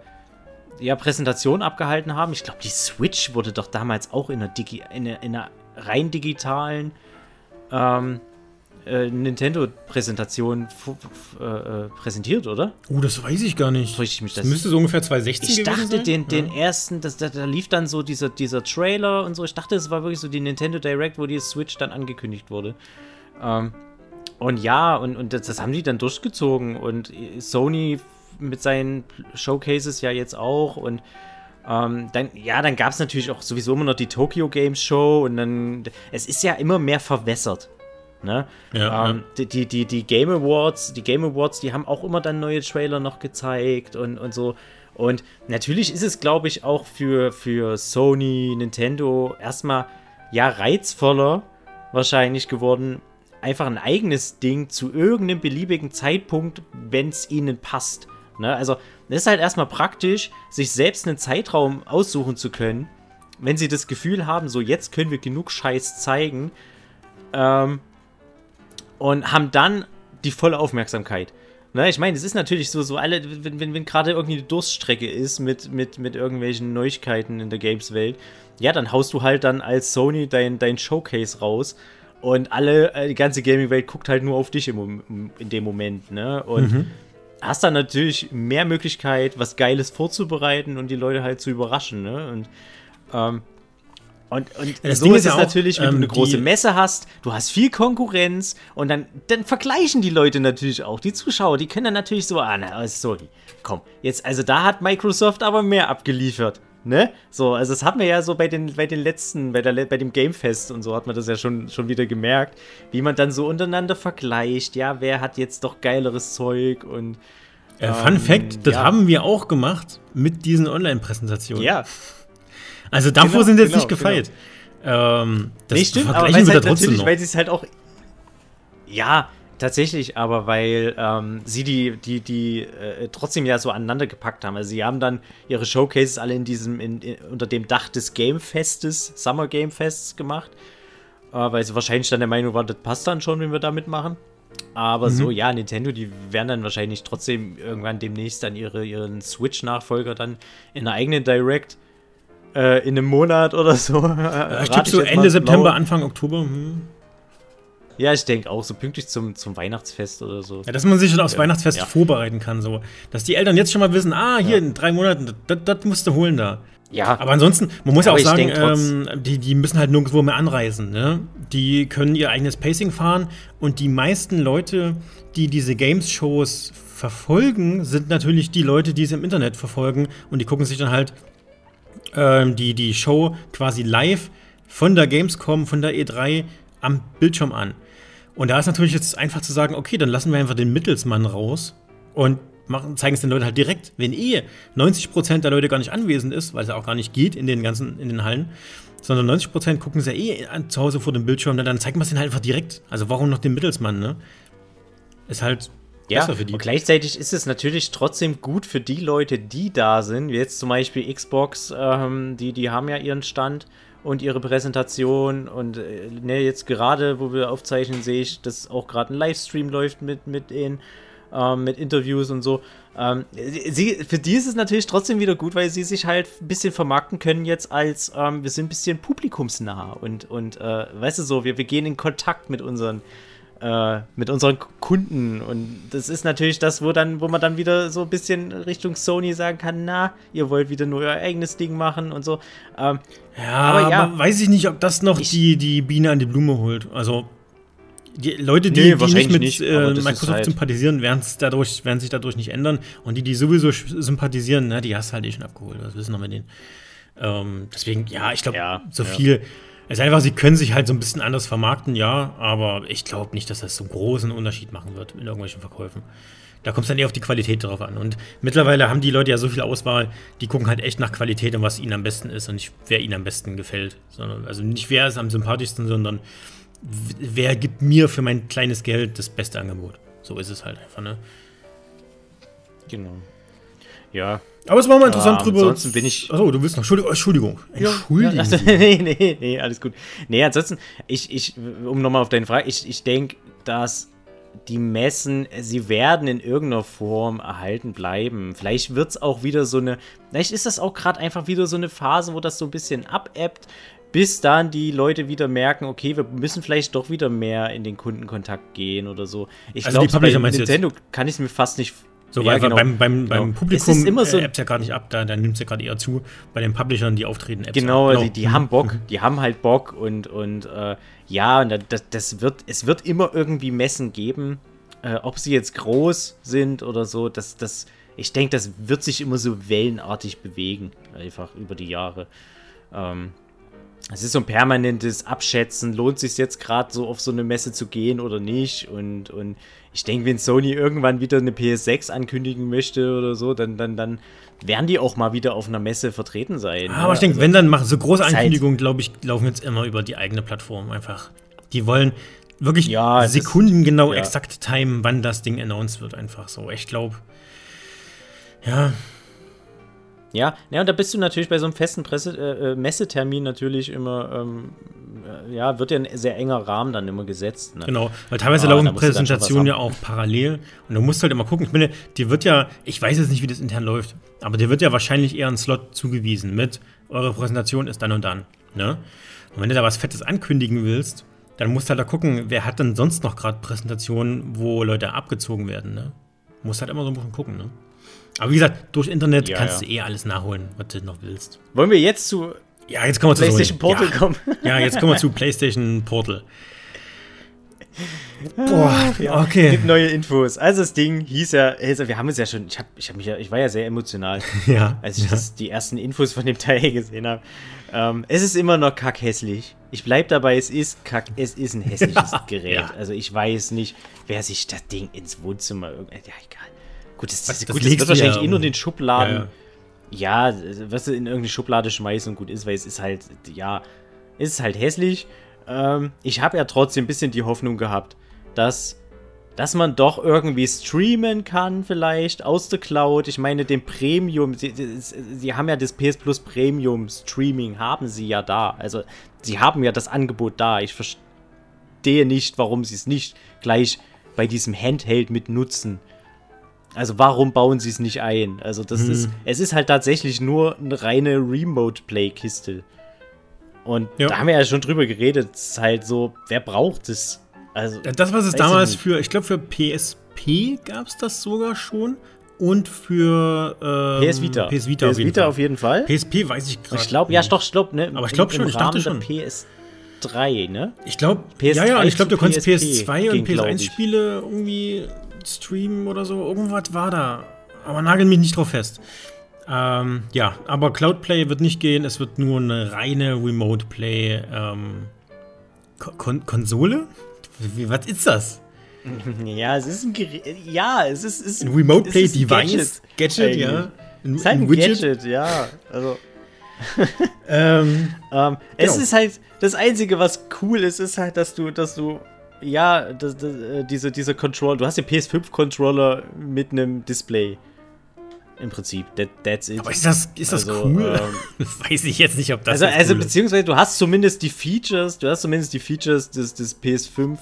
ja, Präsentationen abgehalten haben. Ich glaube, die Switch wurde doch damals auch in einer, Digi in einer, in einer rein digitalen ähm, äh, Nintendo-Präsentation äh, äh, präsentiert, oder? Oh, das weiß ich gar nicht. Ich mich das, das müsste so ungefähr 2016 Ich dachte, den, den ja. ersten, das, da, da, lief dann so dieser, dieser Trailer und so. Ich dachte, es war wirklich so die Nintendo Direct, wo die Switch dann angekündigt wurde. Ähm, und ja, und, und das, das haben die dann durchgezogen. Und Sony mit seinen Showcases ja jetzt auch. Und ähm, dann, ja, dann gab es natürlich auch sowieso immer noch die Tokyo Games Show und dann, es ist ja immer mehr verwässert. Ne? Ja, ähm, ja. Die, die, die Game Awards, die Game Awards, die haben auch immer dann neue Trailer noch gezeigt und, und so. Und natürlich ist es, glaube ich, auch für, für Sony, Nintendo erstmal ja reizvoller wahrscheinlich geworden, einfach ein eigenes Ding zu irgendeinem beliebigen Zeitpunkt, wenn es ihnen passt. Ne? Also, es ist halt erstmal praktisch, sich selbst einen Zeitraum aussuchen zu können, wenn sie das Gefühl haben, so jetzt können wir genug Scheiß zeigen ähm, und haben dann die volle Aufmerksamkeit. Ne, ich meine, es ist natürlich so, so alle, wenn, wenn, wenn gerade irgendwie eine Durststrecke ist mit, mit, mit irgendwelchen Neuigkeiten in der Games-Welt, ja, dann haust du halt dann als Sony dein, dein Showcase raus und alle, äh, die ganze Gaming-Welt guckt halt nur auf dich im, in dem Moment, ne? Und mhm. hast dann natürlich mehr Möglichkeit, was Geiles vorzubereiten und die Leute halt zu überraschen, ne? Und ähm, und, und ja, so ist es ja natürlich, wenn ähm, du eine große Messe hast, du hast viel Konkurrenz und dann, dann vergleichen die Leute natürlich auch. Die Zuschauer, die können dann natürlich so, ah, na, sorry, komm, jetzt, also da hat Microsoft aber mehr abgeliefert. Ne? So, also das haben wir ja so bei den, bei den letzten, bei, der, bei dem Gamefest und so hat man das ja schon, schon wieder gemerkt, wie man dann so untereinander vergleicht, ja, wer hat jetzt doch geileres Zeug und äh, Fun ähm, Fact, das ja. haben wir auch gemacht mit diesen Online-Präsentationen. Ja, also davor genau, sind jetzt genau, nicht gefeilt. Genau. Ähm, das nee, stimmt, aber weil, halt natürlich, weil sie es halt auch. Ja, tatsächlich, aber weil ähm, sie die, die, die äh, trotzdem ja so aneinander gepackt haben. Also sie haben dann ihre Showcases alle in diesem, in, in, unter dem Dach des Gamefestes, Summer Game Fests gemacht. Äh, weil sie wahrscheinlich dann der Meinung waren, das passt dann schon, wenn wir damit machen. Aber mhm. so, ja, Nintendo, die werden dann wahrscheinlich trotzdem irgendwann demnächst dann ihre, ihren Switch-Nachfolger dann in einer eigenen Direct äh, in einem Monat oder so. [LAUGHS] Ja, ich tippe so Ende September, Anfang Oktober. Hm. Ja, ich denke auch, so pünktlich zum, zum Weihnachtsfest oder so. Ja, dass man sich schon aufs ja. Weihnachtsfest ja. vorbereiten kann, so. Dass die Eltern jetzt schon mal wissen, ah, hier in drei Monaten, das musst du holen da. Ja. Aber ansonsten, man muss ja auch sagen, ähm, die, die müssen halt nirgendwo mehr anreisen, ne? Die können ihr eigenes Pacing fahren und die meisten Leute, die diese Games-Shows verfolgen, sind natürlich die Leute, die es im Internet verfolgen und die gucken sich dann halt ähm, die, die Show quasi live von der Gamescom, von der E3 am Bildschirm an. Und da ist natürlich jetzt einfach zu sagen, okay, dann lassen wir einfach den Mittelsmann raus und machen, zeigen es den Leuten halt direkt. Wenn eh 90% der Leute gar nicht anwesend ist, weil es ja auch gar nicht geht in den ganzen, in den Hallen, sondern 90% gucken sie ja eh zu Hause vor dem Bildschirm, dann zeigen wir es denen halt einfach direkt. Also warum noch den Mittelsmann, ne? Ist halt ja, und gleichzeitig ist es natürlich trotzdem gut für die Leute, die da sind. Wie jetzt zum Beispiel Xbox, ähm, die, die haben ja ihren Stand und ihre Präsentation. Und äh, ne, jetzt gerade, wo wir aufzeichnen, sehe ich, dass auch gerade ein Livestream läuft mit, mit ihnen. Ähm, mit Interviews und so. Ähm, sie, für die ist es natürlich trotzdem wieder gut, weil sie sich halt ein bisschen vermarkten können jetzt als, ähm, wir sind ein bisschen publikumsnah und, und äh, weißt du so, wir, wir gehen in Kontakt mit unseren äh, mit unseren Kunden. Und das ist natürlich das, wo dann, wo man dann wieder so ein bisschen Richtung Sony sagen kann, na, ihr wollt wieder nur euer eigenes Ding machen und so. Ähm, ja, aber, ja, aber weiß ich nicht, ob das noch die, die Biene an die Blume holt. Also die Leute, die, nee, die nicht mit nicht, äh, Microsoft halt sympathisieren, werden, dadurch, werden sich dadurch nicht ändern. Und die, die sowieso sympathisieren, na, die hast du halt eh schon abgeholt. Das wissen wir mit denen. Ähm, deswegen, ja, ich glaube, ja, so ja. viel es ist einfach, sie können sich halt so ein bisschen anders vermarkten, ja, aber ich glaube nicht, dass das so einen großen Unterschied machen wird in irgendwelchen Verkäufen. Da kommt es dann eher auf die Qualität drauf an. Und mittlerweile haben die Leute ja so viel Auswahl, die gucken halt echt nach Qualität und was ihnen am besten ist und nicht, wer ihnen am besten gefällt. Sondern, also nicht wer ist am sympathischsten, sondern wer gibt mir für mein kleines Geld das beste Angebot. So ist es halt einfach, ne? Genau. Ja, aber es war mal interessant drüber. Ansonsten bin ich. Achso, du willst noch. Entschuldigung. Entschuldigung. Ja, also, [LAUGHS] nee, nee, nee, alles gut. Nee, ansonsten, ich, ich, um nochmal auf deine Frage, ich, ich denke, dass die Messen, sie werden in irgendeiner Form erhalten bleiben. Vielleicht wird es auch wieder so eine. Vielleicht ist das auch gerade einfach wieder so eine Phase, wo das so ein bisschen abebbt, bis dann die Leute wieder merken, okay, wir müssen vielleicht doch wieder mehr in den Kundenkontakt gehen oder so. Ich also glaube, bei Nintendo kann ich es mir fast nicht so, ja, weil genau. beim, beim, genau. beim Publikum es ist immer so, äh, Apps ja gar nicht ab, da, da nimmt es ja gerade eher zu. Bei den Publishern, die auftreten, Apps Genau, genau. die, die haben Bock, mhm. die haben halt Bock und, und äh, ja, und das, das wird, es wird immer irgendwie Messen geben, äh, ob sie jetzt groß sind oder so, das, das, ich denke, das wird sich immer so wellenartig bewegen, einfach über die Jahre. Ähm, es ist so ein permanentes Abschätzen, lohnt sich jetzt gerade so auf so eine Messe zu gehen oder nicht und, und ich denke, wenn Sony irgendwann wieder eine PS6 ankündigen möchte oder so, dann, dann, dann werden die auch mal wieder auf einer Messe vertreten sein. Ah, aber ich denke, also, wenn dann machen so große Ankündigungen, glaube ich, laufen jetzt immer über die eigene Plattform einfach. Die wollen, wirklich ja, sekundengenau ja. exakt timen, wann das Ding announced wird, einfach so. Ich glaube, ja, ja, ja, und da bist du natürlich bei so einem festen Presse, äh, äh, Messetermin natürlich immer, ähm, äh, ja, wird ja ein sehr enger Rahmen dann immer gesetzt. Ne? Genau, weil teilweise ah, laufen Präsentationen ja auch parallel und du musst halt immer gucken. Ich meine, dir wird ja, ich weiß jetzt nicht, wie das intern läuft, aber dir wird ja wahrscheinlich eher ein Slot zugewiesen mit, eure Präsentation ist dann und dann. Ne? Und wenn du da was Fettes ankündigen willst, dann musst du halt da gucken, wer hat denn sonst noch gerade Präsentationen, wo Leute abgezogen werden. Ne? Musst halt immer so ein bisschen gucken. Ne? Aber wie gesagt, durch Internet ja, kannst ja. du eh alles nachholen, was du noch willst. Wollen wir jetzt zu ja, jetzt kommen wir PlayStation zu Portal ja. kommen? Ja, jetzt kommen wir zu [LAUGHS] PlayStation Portal. Boah, ja. okay. Gibt neue Infos. Also das Ding hieß ja, also wir haben es ja schon, ich, hab, ich, hab mich ja, ich war ja sehr emotional, [LAUGHS] ja, als ich ja. das, die ersten Infos von dem Teil gesehen habe. Ähm, es ist immer noch kackhässlich. Ich bleib dabei, es ist kack, es ist ein hässliches [LAUGHS] Gerät. Also ich weiß nicht, wer sich das Ding ins Wohnzimmer, ja egal. Gut, das, das, das, gut, das wird wahrscheinlich ja, eh nur den Schubladen. Ja, was du in irgendeine Schublade schmeißen und gut ist, weil es ist halt, ja, ist halt hässlich. Ähm, ich habe ja trotzdem ein bisschen die Hoffnung gehabt, dass, dass man doch irgendwie streamen kann, vielleicht aus der Cloud. Ich meine, den Premium, sie, sie haben ja das PS Plus Premium Streaming, haben sie ja da. Also, sie haben ja das Angebot da. Ich verstehe nicht, warum sie es nicht gleich bei diesem Handheld mit nutzen. Also warum bauen sie es nicht ein? Also das hm. ist, es ist halt tatsächlich nur eine reine Remote-Play-Kiste. Und ja. da haben wir ja schon drüber geredet. Es ist halt so, wer braucht es? Also, das, was es damals für, ich glaube, für PSP gab es das sogar schon. Und für ähm, PS Vita. PS Vita, PS auf, jeden Vita auf jeden Fall. PSP weiß ich gerade. Ich glaube, ja, doch, stopp, ne? Aber ich glaube schon, ich dachte schon. PS3, ne? Ich glaube, ja, ja, ich glaube, du konntest PS2 und PS1-Spiele irgendwie streamen oder so. Irgendwas war da. Aber nagel mich nicht drauf fest. Ähm, ja, aber Cloudplay wird nicht gehen. Es wird nur eine reine Remote Play ähm, Kon Konsole. Wie, was ist das? [LAUGHS] Ja, es ist ein Gerät. Ja, es ist, ist ein Remote Play Device. Gadget, Gadget ja. Ein, es ist halt ein, ein Gadget, ja. Also. ähm, [LAUGHS] ähm, es genau. ist halt das Einzige, was cool ist, ist halt, dass du, dass du ja, das, das, äh, diese, diese Controller, du hast den PS5-Controller mit einem Display. Im Prinzip, That, that's it. Aber ist das, ist das also, cool? Ähm, [LAUGHS] Weiß ich jetzt nicht, ob das Also, also cool beziehungsweise du hast zumindest die Features, du hast zumindest die Features des, des PS5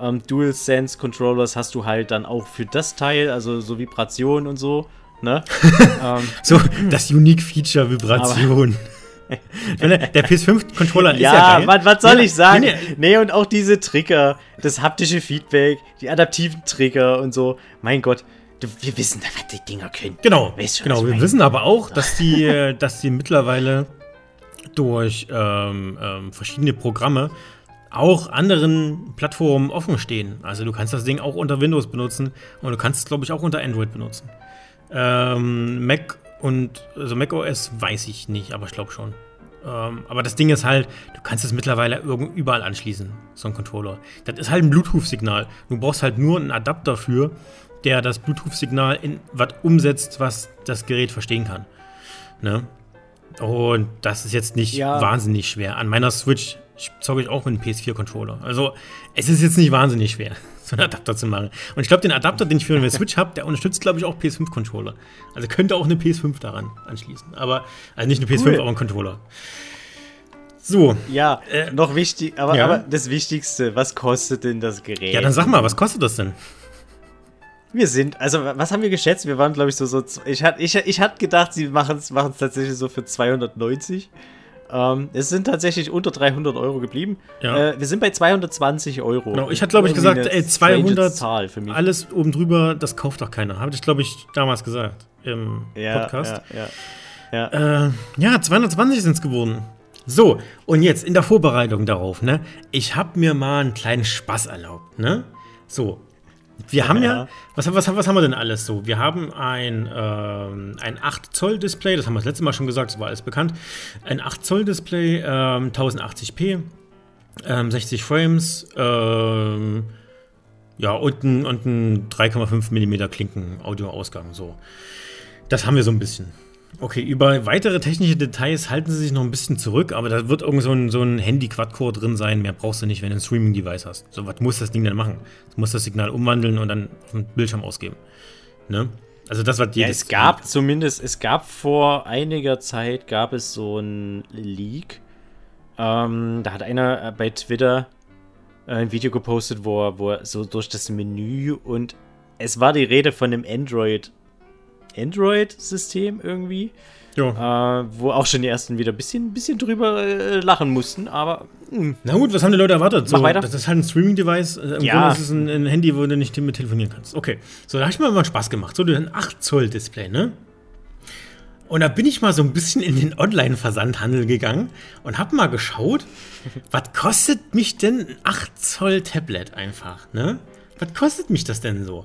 ähm, DualSense Controllers hast du halt dann auch für das Teil, also so Vibration und so, ne? [LAUGHS] ähm, so, das Unique Feature Vibration. Aber, [LAUGHS] der PS5-Controller ist ja geil. Was, was soll ja, ich sagen? Nee, nee, und auch diese Trigger, das haptische Feedback, die adaptiven Trigger und so. Mein Gott, wir wissen, was die Dinger können. Genau, weißt genau. Wir wissen aber auch, dass die, [LAUGHS] äh, dass die mittlerweile durch ähm, ähm, verschiedene Programme auch anderen Plattformen offen stehen. Also du kannst das Ding auch unter Windows benutzen und du kannst es, glaube ich, auch unter Android benutzen. Ähm, Mac und also macOS weiß ich nicht, aber ich glaube schon. Ähm, aber das Ding ist halt, du kannst es mittlerweile überall anschließen, so ein Controller. Das ist halt ein Bluetooth-Signal. Du brauchst halt nur einen Adapter für, der das Bluetooth-Signal in was umsetzt, was das Gerät verstehen kann. Ne? Und das ist jetzt nicht ja. wahnsinnig schwer. An meiner Switch zocke ich auch mit einem PS4-Controller. Also, es ist jetzt nicht wahnsinnig schwer so einen Adapter zu machen. Und ich glaube, den Adapter, den ich für eine Switch habe, der unterstützt, glaube ich, auch PS5-Controller. Also könnte auch eine PS5 daran anschließen. Aber, also nicht eine PS5, cool. aber ein Controller. So. Ja, äh, noch wichtig, aber, ja. aber das Wichtigste, was kostet denn das Gerät? Ja, dann sag mal, was kostet das denn? Wir sind, also was haben wir geschätzt? Wir waren, glaube ich, so, so ich hatte ich, ich hat gedacht, sie machen es tatsächlich so für 290. Ähm, es sind tatsächlich unter 300 Euro geblieben. Ja. Äh, wir sind bei 220 Euro. Genau, ich hatte, glaube ich, gesagt, ey, 200, Zahl für mich. alles oben drüber, das kauft doch keiner. Habe ich, glaube ich, damals gesagt im ja, Podcast. Ja, ja. Ja, äh, ja 220 sind es geworden. So, und jetzt in der Vorbereitung darauf, ne? Ich habe mir mal einen kleinen Spaß erlaubt, ne? So, wir haben ja, ja was, was, was, haben wir denn alles so? Wir haben ein, ähm, ein 8-Zoll-Display, das haben wir das letzte Mal schon gesagt, das war alles bekannt. Ein 8-Zoll-Display, ähm, 1080p, ähm, 60 Frames, ähm, ja, und ein, und ein 3,5 mm Klinken-Audioausgang, so. Das haben wir so ein bisschen. Okay, über weitere technische Details halten sie sich noch ein bisschen zurück, aber da wird irgend so ein, so ein Handy-Quad-Core drin sein. Mehr brauchst du nicht, wenn du ein Streaming-Device hast. So, was muss das Ding denn machen? Du musst das Signal umwandeln und dann auf den Bildschirm ausgeben. Ne? Also das war ja, es gab Leak. zumindest, es gab vor einiger Zeit, gab es so ein Leak. Ähm, da hat einer äh, bei Twitter äh, ein Video gepostet, wo er, wo er so durch das Menü und es war die Rede von einem Android Android-System irgendwie. Ja. Äh, wo auch schon die ersten wieder ein bisschen, bisschen drüber äh, lachen mussten, aber. Mh. Hm. Na gut, was haben die Leute erwartet? So, Mach weiter. Das ist halt ein Streaming-Device. Äh, Im ja. Grunde ist es ein, ein, Handy, wo du nicht mit telefonieren kannst. Okay. So, da habe ich mir mal Spaß gemacht. So, ein 8-Zoll-Display, ne? Und da bin ich mal so ein bisschen in den Online-Versandhandel gegangen und habe mal geschaut, [LAUGHS] was kostet mich denn ein 8 Zoll Tablet einfach, ne? Was kostet mich das denn so?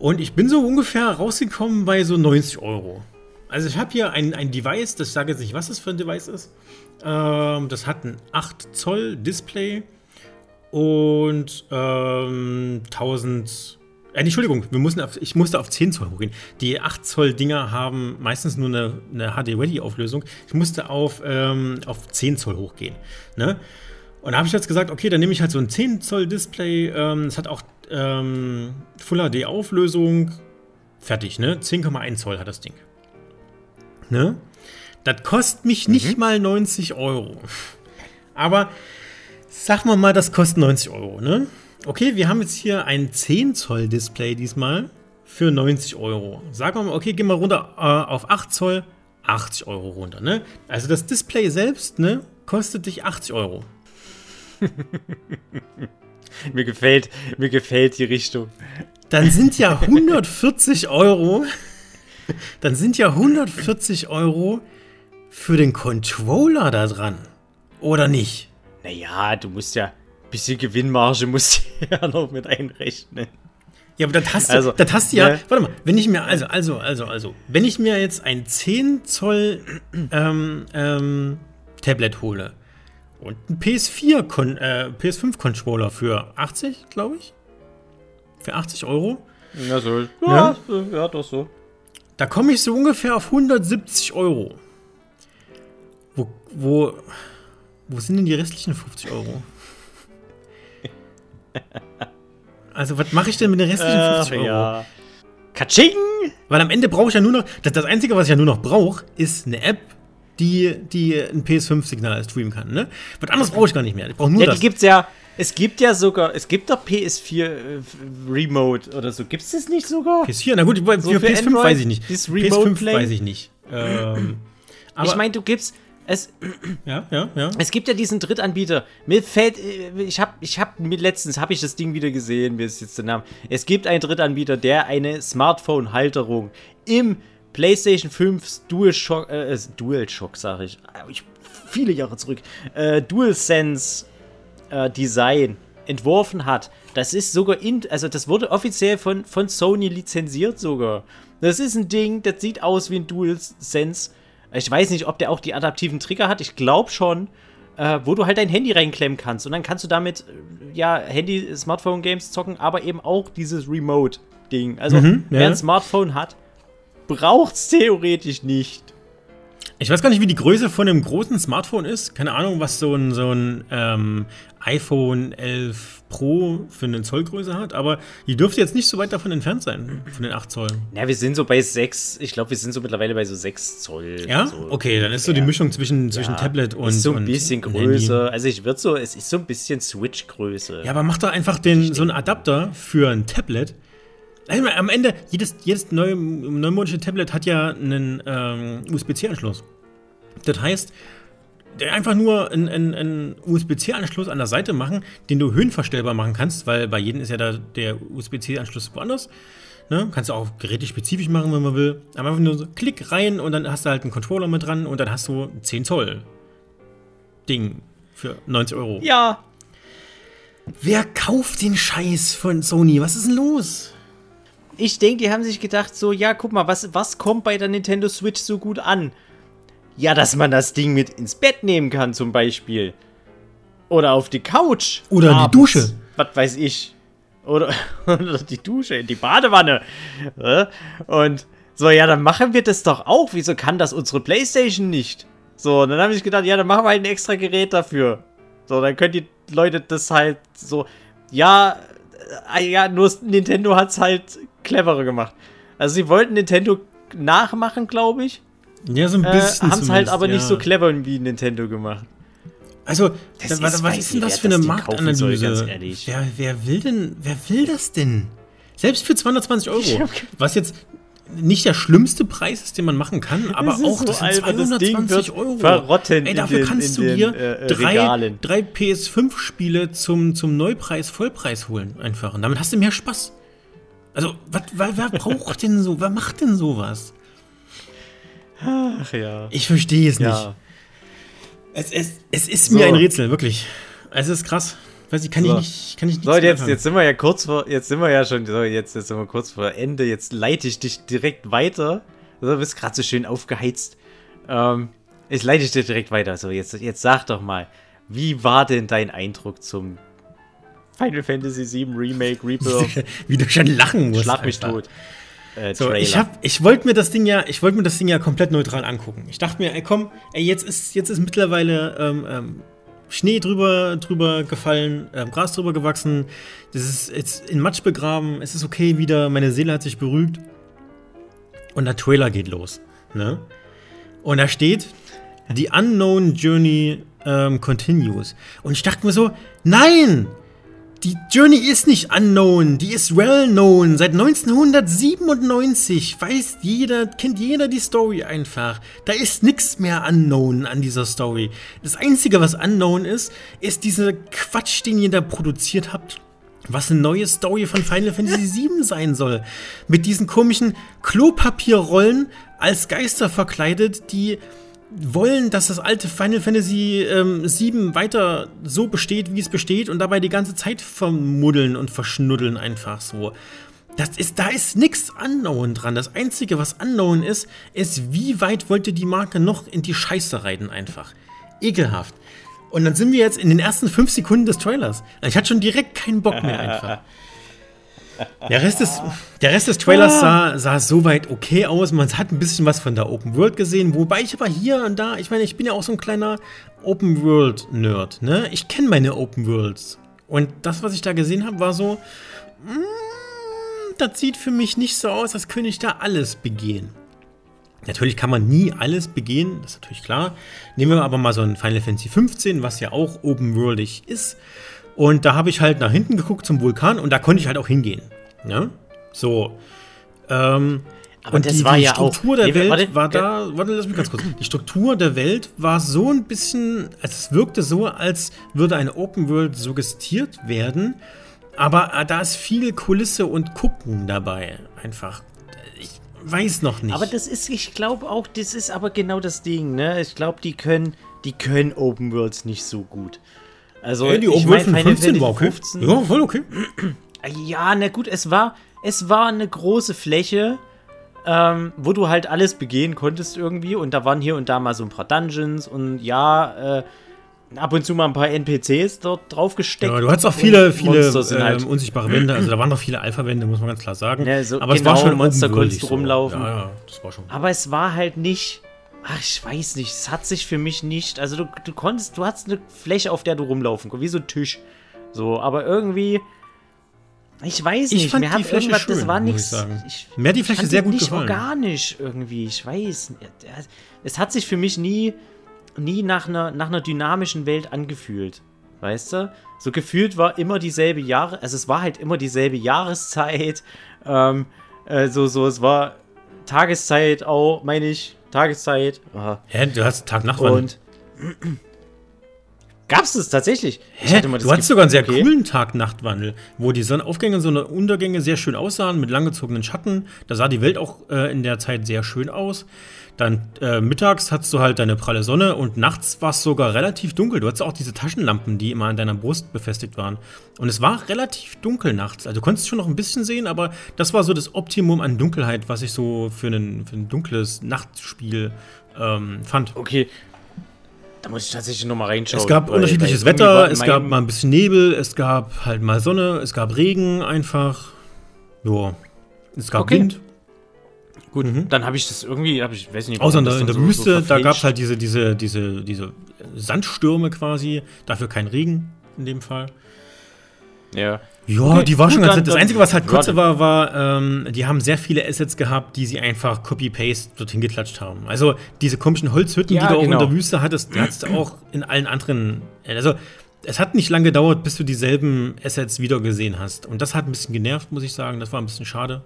Und ich bin so ungefähr rausgekommen bei so 90 Euro. Also ich habe hier ein, ein Device, das sage jetzt nicht, was das für ein Device ist. Ähm, das hat ein 8 Zoll Display und ähm, 1000. Äh, Entschuldigung, wir mussten auf, ich musste auf 10 Zoll hochgehen. Die 8 Zoll Dinger haben meistens nur eine, eine HD-Ready-Auflösung. Ich musste auf, ähm, auf 10 Zoll hochgehen. Ne? Und da habe ich jetzt gesagt, okay, dann nehme ich halt so ein 10 Zoll Display. Ähm, es hat auch ähm, Full HD Auflösung. Fertig, ne? 10,1 Zoll hat das Ding. Ne? Das kostet mich mhm. nicht mal 90 Euro. Aber sag mal mal, das kostet 90 Euro, ne? Okay, wir haben jetzt hier ein 10 Zoll Display diesmal für 90 Euro. Sagen wir mal, okay, gehen wir runter äh, auf 8 Zoll, 80 Euro runter, ne? Also das Display selbst, ne, kostet dich 80 Euro. [LAUGHS] mir gefällt, mir gefällt die Richtung. Dann sind ja 140 Euro. Dann sind ja 140 Euro für den Controller da dran. Oder nicht? Naja, du musst ja ein bisschen Gewinnmarge musst du [LAUGHS] ja noch mit einrechnen. Ja, aber das hast du, also, das hast du ja, ne? warte mal, wenn ich mir, also, also, also, also, wenn ich mir jetzt ein 10 Zoll ähm, ähm, Tablet hole, und ein PS4, Kon äh, PS5-Controller für 80, glaube ich. Für 80 Euro. Ja, so. Ja, ja, ja doch so. Da komme ich so ungefähr auf 170 Euro. Wo, wo, wo sind denn die restlichen 50 Euro? [LAUGHS] also, was mache ich denn mit den restlichen 50 Euro? Ja. Katsching! Weil am Ende brauche ich ja nur noch. Das, das Einzige, was ich ja nur noch brauche, ist eine App, die, die ein PS5-Signal streamen kann. Ne? Was anderes brauche ich gar nicht mehr. Ich brauche nur ja, das. Die gibt's ja. Es gibt ja sogar, es gibt doch PS4 äh, Remote oder so. Gibt es das nicht sogar? PS4, na gut, für, so für PS5 Android, weiß ich nicht. PS5 Play? weiß ich nicht. Ähm, [CLEARS THROAT] ich meine, du gibst es. [CLEARS THROAT] Ja, ja, ja. Es gibt ja diesen Drittanbieter. Mir fällt, äh, ich habe, ich habe letztens habe ich das Ding wieder gesehen. Mir ist jetzt der Name. Es gibt einen Drittanbieter, der eine Smartphone-Halterung im PlayStation 5 DualShock, äh, DualShock sage ich, ich, viele Jahre zurück, äh, DualSense äh, Design entworfen hat. Das ist sogar in, also das wurde offiziell von, von Sony lizenziert sogar. Das ist ein Ding, das sieht aus wie ein DualSense. Ich weiß nicht, ob der auch die adaptiven Trigger hat. Ich glaube schon. Äh, wo du halt dein Handy reinklemmen kannst. Und dann kannst du damit, äh, ja, Handy-Smartphone-Games zocken, aber eben auch dieses Remote-Ding. Also, mhm, ja. wer ein Smartphone hat, braucht es theoretisch nicht. Ich weiß gar nicht, wie die Größe von einem großen Smartphone ist. Keine Ahnung, was so ein, so ein ähm, iPhone 11 Pro für eine Zollgröße hat, aber die dürfte jetzt nicht so weit davon entfernt sein, von den 8 Zoll. Ja, wir sind so bei 6, ich glaube, wir sind so mittlerweile bei so 6 Zoll. Ja? So. Okay, dann ist so die Mischung zwischen, zwischen ja, Tablet und. Ist so ein bisschen größer. Also ich würde so, es ist so ein bisschen Switch-Größe. Ja, aber mach doch einfach den, so einen Adapter für ein Tablet am Ende, jedes, jedes neue, neumodische Tablet hat ja einen ähm, USB-C-Anschluss. Das heißt, einfach nur einen, einen USB-C-Anschluss an der Seite machen, den du höhenverstellbar machen kannst, weil bei jedem ist ja da der USB-C-Anschluss woanders. Ne? Kannst du auch gerätespezifisch machen, wenn man will. Aber einfach nur so Klick rein und dann hast du halt einen Controller mit dran und dann hast du 10 Zoll Ding für 90 Euro. Ja. Wer kauft den Scheiß von Sony? Was ist denn los? Ich denke, die haben sich gedacht, so, ja, guck mal, was, was kommt bei der Nintendo Switch so gut an? Ja, dass man das Ding mit ins Bett nehmen kann, zum Beispiel. Oder auf die Couch. Oder abends. die Dusche. Was weiß ich. Oder, [LAUGHS] oder die Dusche, in die Badewanne. Und So, ja, dann machen wir das doch auch. Wieso kann das unsere Playstation nicht? So, und dann habe ich gedacht, ja, dann machen wir halt ein extra Gerät dafür. So, dann können die Leute das halt so. Ja, ja, nur Nintendo hat es halt cleverer gemacht. Also, sie wollten Nintendo nachmachen, glaube ich. Ja, so ein äh, bisschen. Äh, Haben es halt aber ja. nicht so clever wie Nintendo gemacht. Also, das da, ist, was ist denn das für eine Marktanalyse? Soll, wer, wer, will denn, wer will das denn? Selbst für 220 Euro. Was jetzt nicht der schlimmste Preis ist, den man machen kann, aber das auch so das sind 220 das Euro. Verrotten Ey, dafür den, kannst du dir äh, drei, drei PS5-Spiele zum, zum Neupreis, Vollpreis holen einfach. Und damit hast du mehr Spaß. Also, wat, wer, wer braucht denn so, wer macht denn sowas? Ach ja. Ich verstehe es ja. nicht. Es, es, es ist so. mir ein Rätsel, wirklich. Es ist krass. Weiß ich, kann so. ich nicht, kann ich nicht So, jetzt, jetzt sind wir ja kurz vor, jetzt sind wir ja schon, so, jetzt, jetzt sind wir kurz vor Ende. Jetzt leite ich dich direkt weiter. du bist gerade so schön aufgeheizt. Ähm, ich leite dich direkt weiter. So, jetzt, jetzt sag doch mal, wie war denn dein Eindruck zum Final Fantasy VII Remake, Rebirth? [LAUGHS] wie du schon lachen musst. Schlag mich tot. Äh, so, ich hab, ich wollte mir das Ding ja, ich wollte mir das Ding ja komplett neutral angucken. Ich dachte mir, ey, komm, ey, jetzt ist, jetzt ist mittlerweile ähm, ähm, Schnee drüber, drüber gefallen, äh, Gras drüber gewachsen. Das ist jetzt in Matsch begraben. Es ist okay wieder. Meine Seele hat sich beruhigt. Und der Trailer geht los. Ne? Und da steht, The Unknown Journey ähm, continues. Und ich dachte mir so, nein! Die Journey ist nicht unknown, die ist well known. Seit 1997 weiß jeder, kennt jeder die Story einfach. Da ist nichts mehr unknown an dieser Story. Das Einzige, was unknown ist, ist dieser Quatsch, den ihr da produziert habt. Was eine neue Story von Final Fantasy [LAUGHS] VII sein soll. Mit diesen komischen Klopapierrollen als Geister verkleidet, die wollen, dass das alte Final Fantasy ähm, 7 weiter so besteht, wie es besteht und dabei die ganze Zeit vermuddeln und verschnuddeln einfach so. Das ist, da ist nichts unknown dran. Das Einzige, was unknown ist, ist, wie weit wollte die Marke noch in die Scheiße reiten einfach. Ekelhaft. Und dann sind wir jetzt in den ersten fünf Sekunden des Trailers. Ich hatte schon direkt keinen Bock mehr einfach. [LAUGHS] Der Rest des, der Rest des Trailers sah, sah soweit okay aus. Man hat ein bisschen was von der Open World gesehen, wobei ich aber hier und da, ich meine, ich bin ja auch so ein kleiner Open World Nerd, ne? Ich kenne meine Open Worlds. Und das, was ich da gesehen habe, war so, mm, das sieht für mich nicht so aus, als könnte ich da alles begehen. Natürlich kann man nie alles begehen, das ist natürlich klar. Nehmen wir aber mal so ein Final Fantasy 15, was ja auch open worldig ist. Und da habe ich halt nach hinten geguckt zum Vulkan und da konnte ich halt auch hingehen. Ne? So. Ähm, aber und das die, war die ja Struktur der nee, Welt warte, war da. Warte, lass mich ganz kurz. Die Struktur der Welt war so ein bisschen. Also es wirkte so, als würde eine Open World suggestiert werden. Aber äh, da ist viel Kulisse und Gucken dabei. Einfach. Ich weiß noch nicht. Aber das ist, ich glaube auch, das ist aber genau das Ding, ne? Ich glaube, die können, die können Open Worlds nicht so gut. Also, Ey, die ich mein, 15 war okay. 15, ja, voll okay. Ja, na gut, es war, es war eine große Fläche, ähm, wo du halt alles begehen konntest irgendwie. Und da waren hier und da mal so ein paar Dungeons und ja, äh, ab und zu mal ein paar NPCs dort drauf gesteckt. Ja, du hattest auch viele, viele ähm, halt unsichtbare Wände. Also da waren noch viele Alpha-Wände, muss man ganz klar sagen. Ja, so Aber genau, es war schon Monster konntest du rumlaufen. So. Ja, ja, das war schon. Aber es war halt nicht Ach, ich weiß nicht. Es hat sich für mich nicht. Also du, du konntest, du hattest eine Fläche, auf der du rumlaufen konntest, wie so ein Tisch. So, aber irgendwie. Ich weiß nicht. Ich fand mir die Fläche schön, das war nichts. Mir hat die Fläche sehr gut nicht gefallen. organisch irgendwie. Ich weiß. Es hat sich für mich nie, nie nach einer, nach einer dynamischen Welt angefühlt. Weißt du? So gefühlt war immer dieselbe Jahre, also es war halt immer dieselbe Jahreszeit. Ähm, äh, so, so, es war Tageszeit auch, meine ich, Tageszeit. Aha. Hä, du hast Tag-Nacht. Und Gab's das tatsächlich? Hä? du hattest sogar einen sehr okay. coolen Tag-Nacht-Wandel, wo die Sonnenaufgänge und so Untergänge sehr schön aussahen, mit langgezogenen Schatten. Da sah die Welt auch äh, in der Zeit sehr schön aus. Dann äh, mittags hattest du halt deine pralle Sonne und nachts war es sogar relativ dunkel. Du hattest auch diese Taschenlampen, die immer an deiner Brust befestigt waren. Und es war relativ dunkel nachts. Also du konntest schon noch ein bisschen sehen, aber das war so das Optimum an Dunkelheit, was ich so für, einen, für ein dunkles Nachtspiel ähm, fand. Okay, da muss ich tatsächlich nochmal reinschauen. Es gab unterschiedliches Wetter, es gab mal ein bisschen Nebel, es gab halt mal Sonne, es gab Regen einfach. Ja. Es gab okay. Wind. gut, mhm. dann habe ich das irgendwie, hab ich weiß nicht, außer in der, in der so, Wüste, so da gab es halt diese, diese, diese, diese Sandstürme quasi, dafür kein Regen in dem Fall. Ja. Ja, okay, die war schon ganz nett. Das Einzige, was halt kurze war, war, ähm, die haben sehr viele Assets gehabt, die sie einfach Copy-Paste dorthin geklatscht haben. Also diese komischen Holzhütten, ja, die du auch in der Wüste hattest, die hattest du auch in allen anderen. Also es hat nicht lange gedauert, bis du dieselben Assets wieder gesehen hast. Und das hat ein bisschen genervt, muss ich sagen. Das war ein bisschen schade.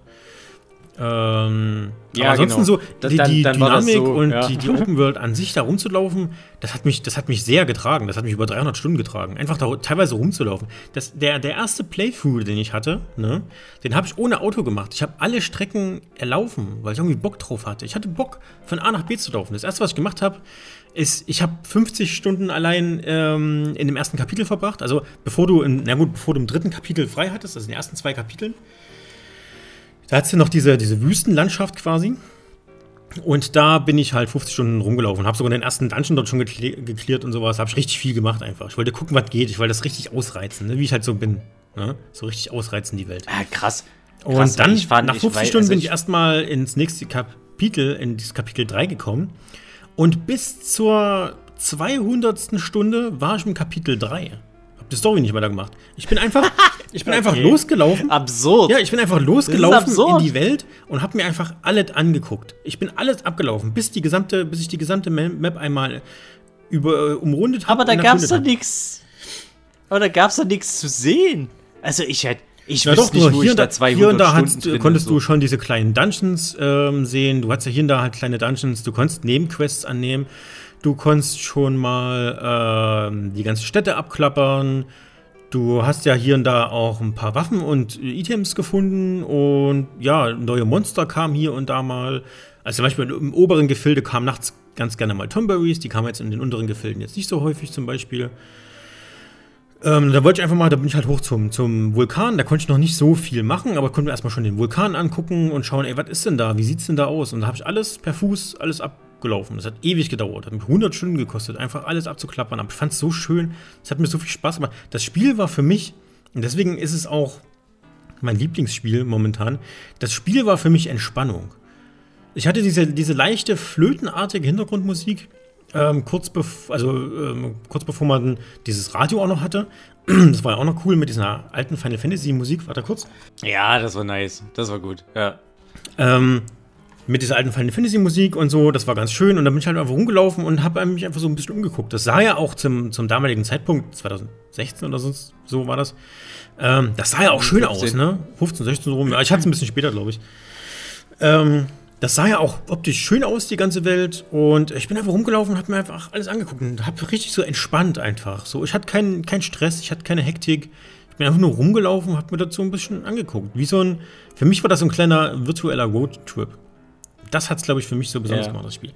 Ähm, ja, aber ansonsten genau. so die, die dann, dann Dynamik so, und ja. die, die, Open World an sich da rumzulaufen, das hat mich, das hat mich sehr getragen. Das hat mich über 300 Stunden getragen. Einfach da teilweise rumzulaufen. Das, der, der erste Playthrough, den ich hatte, ne, den habe ich ohne Auto gemacht. Ich habe alle Strecken erlaufen, weil ich irgendwie Bock drauf hatte. Ich hatte Bock, von A nach B zu laufen. Das erste, was ich gemacht habe, ist, ich habe 50 Stunden allein ähm, in dem ersten Kapitel verbracht. Also bevor du, in, na gut, bevor du im dritten Kapitel frei hattest, also in den ersten zwei Kapiteln, da hat du noch diese, diese Wüstenlandschaft quasi. Und da bin ich halt 50 Stunden rumgelaufen. Habe sogar den ersten Dungeon dort schon geklärt und sowas. Habe ich richtig viel gemacht einfach. Ich wollte gucken, was geht. Ich wollte das richtig ausreizen, ne? wie ich halt so bin. Ne? So richtig ausreizen die Welt. Ah, krass. Und krass, dann, fand, nach 50 weiß, Stunden also bin ich erstmal ins nächste Kapitel, in dieses Kapitel 3 gekommen. Und bis zur 200. Stunde war ich im Kapitel 3 die Story nicht weiter gemacht. Ich bin einfach, [LAUGHS] ich bin okay. einfach losgelaufen. Absurd. Ja, ich bin einfach losgelaufen in die Welt und habe mir einfach alles angeguckt. Ich bin alles abgelaufen, bis die gesamte, bis ich die gesamte Map einmal über äh, umrundet habe. Aber da gab's doch nichts. Aber da gab's doch nichts zu sehen. Also ich hätte ich ja, doch, nicht, hier, ich da 200 hier und da hast, konntest so. du schon diese kleinen Dungeons ähm, sehen. Du hattest ja hier und da halt kleine Dungeons. Du konntest Nebenquests annehmen. Du konntest schon mal äh, die ganzen Städte abklappern. Du hast ja hier und da auch ein paar Waffen und Items gefunden und ja, neue Monster kamen hier und da mal. Also zum Beispiel im oberen Gefilde kamen nachts ganz gerne mal Tomberries, die kamen jetzt in den unteren Gefilden jetzt nicht so häufig zum Beispiel. Ähm, da wollte ich einfach mal, da bin ich halt hoch zum, zum Vulkan. Da konnte ich noch nicht so viel machen, aber konnte mir erstmal schon den Vulkan angucken und schauen, ey, was ist denn da? Wie sieht's denn da aus? Und da habe ich alles per Fuß, alles ab, abgelaufen. Das hat ewig gedauert. Hat mich 100 Stunden gekostet, einfach alles abzuklappern. Aber ich fand es so schön. Es hat mir so viel Spaß gemacht. Das Spiel war für mich, und deswegen ist es auch mein Lieblingsspiel momentan, das Spiel war für mich Entspannung. Ich hatte diese, diese leichte, flötenartige Hintergrundmusik, ähm, kurz, bev also, ähm, kurz bevor man dieses Radio auch noch hatte. [CLEARS THROAT] Das war ja auch noch cool mit dieser alten Final Fantasy Musik. Warte kurz. Ja, das war nice. Das war gut. Ja. Ähm, mit dieser alten Final Fantasy Musik und so, das war ganz schön. Und dann bin ich halt einfach rumgelaufen und habe mich einfach so ein bisschen umgeguckt. Das sah ja auch zum, zum damaligen Zeitpunkt, 2016 oder so, so war das. Ähm, das sah ja auch schön 15. aus, ne? 15, 16 so rum. Ja, ich hatte es ein bisschen später, glaube ich. Ähm, das sah ja auch optisch schön aus, die ganze Welt. Und ich bin einfach rumgelaufen und habe mir einfach alles angeguckt und habe richtig so entspannt einfach. So, ich hatte keinen kein Stress, ich hatte keine Hektik. Ich bin einfach nur rumgelaufen und habe mir dazu ein bisschen angeguckt. Wie so ein, für mich war das so ein kleiner virtueller Roadtrip das hat es, glaube ich, für mich so besonders ja. gemacht, das Spiel.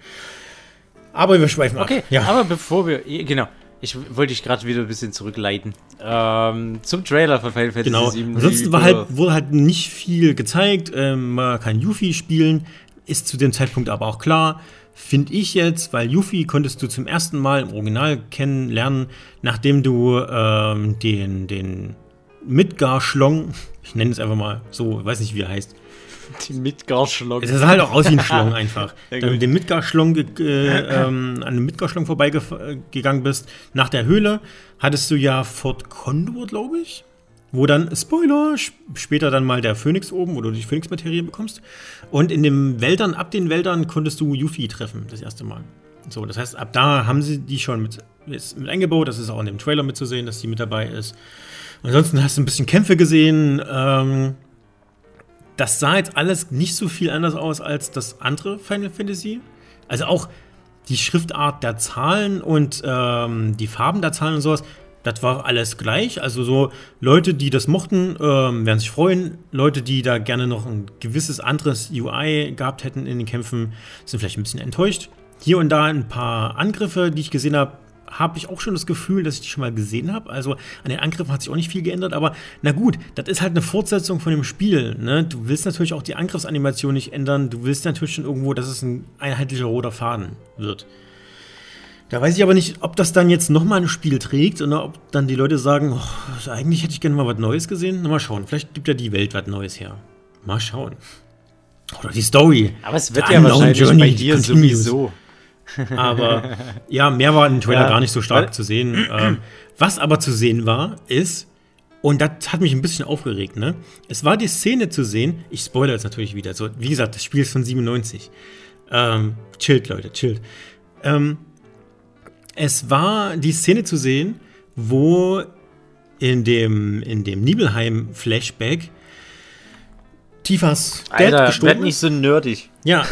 Aber wir schweifen okay, ab. Okay, ja. aber bevor wir, genau, ich wollte dich gerade wieder ein bisschen zurückleiten. Ähm, zum Trailer von Final Fantasy genau. 7. Ansonsten war halt, wurde halt nicht viel gezeigt. Ähm, man kann Yuffie spielen. Ist zu dem Zeitpunkt aber auch klar. Finde ich jetzt, weil Yuffie konntest du zum ersten Mal im Original kennenlernen, nachdem du ähm, den, den Midgar-Schlong, [LAUGHS] ich nenne es einfach mal so, weiß nicht, wie er heißt, [LAUGHS] die Midgar-Schlong. Es sah halt auch aus wie ein Schlong einfach. [LAUGHS] Wenn du mit dem Midgar-Schlong äh, ähm, an dem Midgar-Schlong vorbeigegangen bist, nach der Höhle, hattest du ja Fort Condor, glaube ich. Wo dann, Spoiler, später dann mal der Phönix oben, wo du die Phönix-Materie bekommst. Und in den Wäldern, ab den Wäldern konntest du Yuffie treffen, das erste Mal. So, das heißt, ab da haben sie die schon mit, mit eingebaut. Das ist auch in dem Trailer mitzusehen, dass die mit dabei ist. Ansonsten hast du ein bisschen Kämpfe gesehen. Ähm, das sah jetzt alles nicht so viel anders aus als das andere Final Fantasy. Also auch die Schriftart der Zahlen und ähm, die Farben der Zahlen und sowas, das war alles gleich. Also so Leute, die das mochten, ähm, werden sich freuen. Leute, die da gerne noch ein gewisses anderes UI gehabt hätten in den Kämpfen, sind vielleicht ein bisschen enttäuscht. Hier und da ein paar Angriffe, die ich gesehen habe, habe ich auch schon das Gefühl, dass ich die schon mal gesehen habe. Also an den Angriffen hat sich auch nicht viel geändert, aber na gut, das ist halt eine Fortsetzung von dem Spiel. Ne? Du willst natürlich auch die Angriffsanimation nicht ändern. Du willst natürlich schon irgendwo, dass es ein einheitlicher roter Faden wird. Da weiß ich aber nicht, ob das dann jetzt nochmal ein Spiel trägt oder ob dann die Leute sagen, oh, eigentlich hätte ich gerne mal was Neues gesehen. Na, mal schauen, vielleicht gibt ja die Welt was Neues her. Mal schauen. Oder die Story. Aber es wird ja wahrscheinlich Journey bei dir continues. sowieso. Aber ja, mehr war in dem Trailer ja, gar nicht so stark zu sehen. Ähm, was aber zu sehen war, ist, und das hat mich ein bisschen aufgeregt, ne? Es war die Szene zu sehen, ich spoilere jetzt natürlich wieder, so, wie gesagt, das Spiel ist von 97. Ähm, chillt, Leute, chillt. Ähm, es war die Szene zu sehen, wo in dem, in dem Nibelheim-Flashback Tifas Dad Alter, gestorben werd nicht so nerdig. Ja,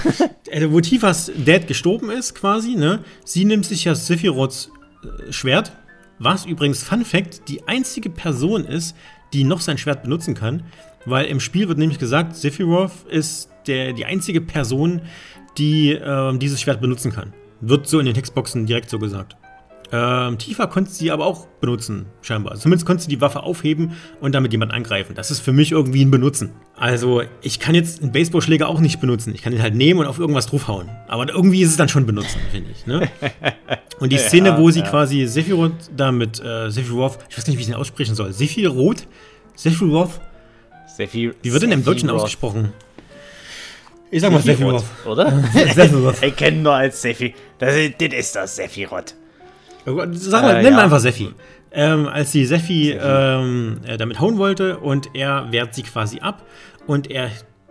also [LAUGHS] wo Tifas Dad gestorben ist, quasi, ne? Sie nimmt sich ja Sephiroths äh, Schwert, was übrigens, Fun Fact, die einzige Person ist, die noch sein Schwert benutzen kann, weil im Spiel wird nämlich gesagt, Sephiroth ist der, die einzige Person, die äh, dieses Schwert benutzen kann. Wird so in den Textboxen direkt so gesagt. Ähm, Tifa konnte sie aber auch benutzen, scheinbar. Zumindest konnte sie die Waffe aufheben und damit jemanden angreifen. Das ist für mich irgendwie ein Benutzen. Also, ich kann jetzt einen Baseballschläger auch nicht benutzen. Ich kann ihn halt nehmen und auf irgendwas draufhauen. Aber irgendwie ist es dann schon benutzen, finde ich. Ne? [LAUGHS] Und die Szene, ja, wo sie ja. quasi Sephiroth da mit äh, Sephiroth, ich weiß nicht, wie ich ihn aussprechen soll. Sephiroth? Sephiroth? Sephir wie wird denn im Deutschen ausgesprochen? Ich sag mal Sephiroth. Oder? [LAUGHS] Sephiroth. [LAUGHS] ich kenne nur als Sephi. Das, das ist das Sephiroth. Sag mal, äh, nimm ja. einfach Seffi. Ähm, als sie Seffi ähm, äh, damit hauen wollte und er wehrt sie quasi ab und er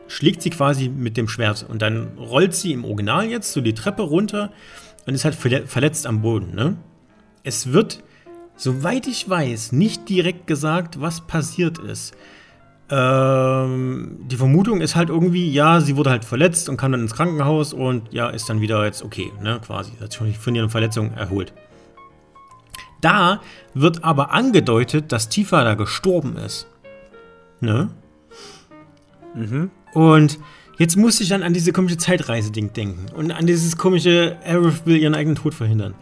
schlägt sie quasi mit dem Schwert und dann rollt sie im Original jetzt so die Treppe runter und ist halt verletzt am Boden. Ne? Es wird, soweit ich weiß, nicht direkt gesagt, was passiert ist. Ähm, die Vermutung ist halt irgendwie, ja, sie wurde halt verletzt und kam dann ins Krankenhaus und ja, ist dann wieder jetzt okay, ne, quasi. Hat sich von ihren Verletzungen erholt. Da wird aber angedeutet, dass Tifa da gestorben ist. Ne? Mhm. Und jetzt musste ich dann an diese komische Zeitreise-Ding denken. Und an dieses komische, Aerith will ihren eigenen Tod verhindern.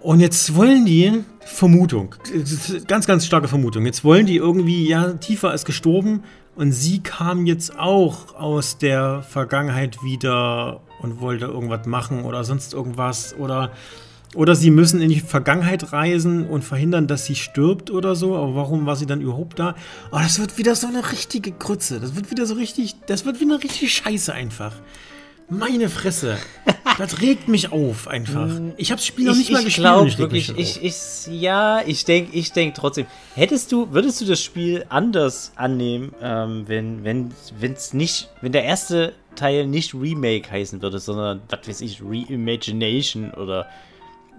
Und jetzt wollen die, Vermutung, ganz, ganz starke Vermutung, jetzt wollen die irgendwie, ja, Tifa ist gestorben und sie kam jetzt auch aus der Vergangenheit wieder und wollte irgendwas machen oder sonst irgendwas oder oder sie müssen in die Vergangenheit reisen und verhindern, dass sie stirbt oder so. Aber warum war sie dann überhaupt da? Oh, das wird wieder so eine richtige Krütze. Das wird wieder so richtig. Das wird wieder eine richtige Scheiße einfach. Meine Fresse. [LAUGHS] Das regt mich auf einfach. Mm, ich habe das Spiel noch nicht ich, mal gespielt. Glaub, ich wirklich, ich, ich, ja, ich denke ich denk trotzdem. Hättest du, würdest du das Spiel anders annehmen, ähm, wenn, wenn, wenn's nicht, wenn der erste Teil nicht Remake heißen würde, sondern, was weiß ich, Reimagination oder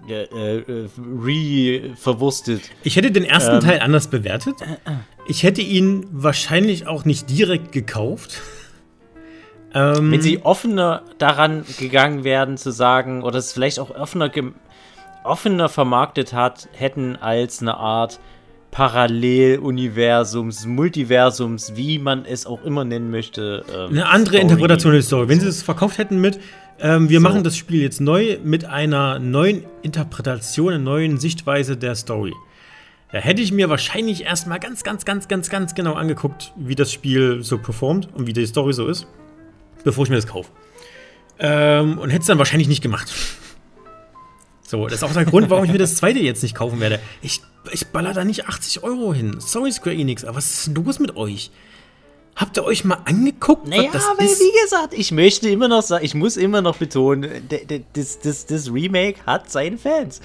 äh, äh, re-verwurstet. Ich hätte den ersten ähm, Teil anders bewertet. Ich hätte ihn wahrscheinlich auch nicht direkt gekauft. [LAUGHS] Ähm, Wenn sie offener daran gegangen wären, zu sagen, oder es vielleicht auch offener, offener vermarktet hat, hätten als eine Art Paralleluniversums, Multiversums, wie man es auch immer nennen möchte. Ähm, eine andere Story. Interpretation der Story. Wenn sie es verkauft hätten mit, ähm, wir so. machen das Spiel jetzt neu mit einer neuen Interpretation, einer neuen Sichtweise der Story. Da hätte ich mir wahrscheinlich erstmal ganz, ganz, ganz, ganz, ganz genau angeguckt, wie das Spiel so performt und wie die Story so ist, bevor ich mir das kaufe. Ähm, und hätte es dann wahrscheinlich nicht gemacht. [LAUGHS] So, das ist auch der Grund, warum ich mir das zweite jetzt nicht kaufen werde. Ich, ich baller da nicht 80 Euro hin. Sorry, Square Enix, aber was ist denn los mit euch? Habt ihr euch mal angeguckt? Naja, das aber ist? wie gesagt, ich möchte immer noch sagen, ich muss immer noch betonen, das, das, das Remake hat seine Fans.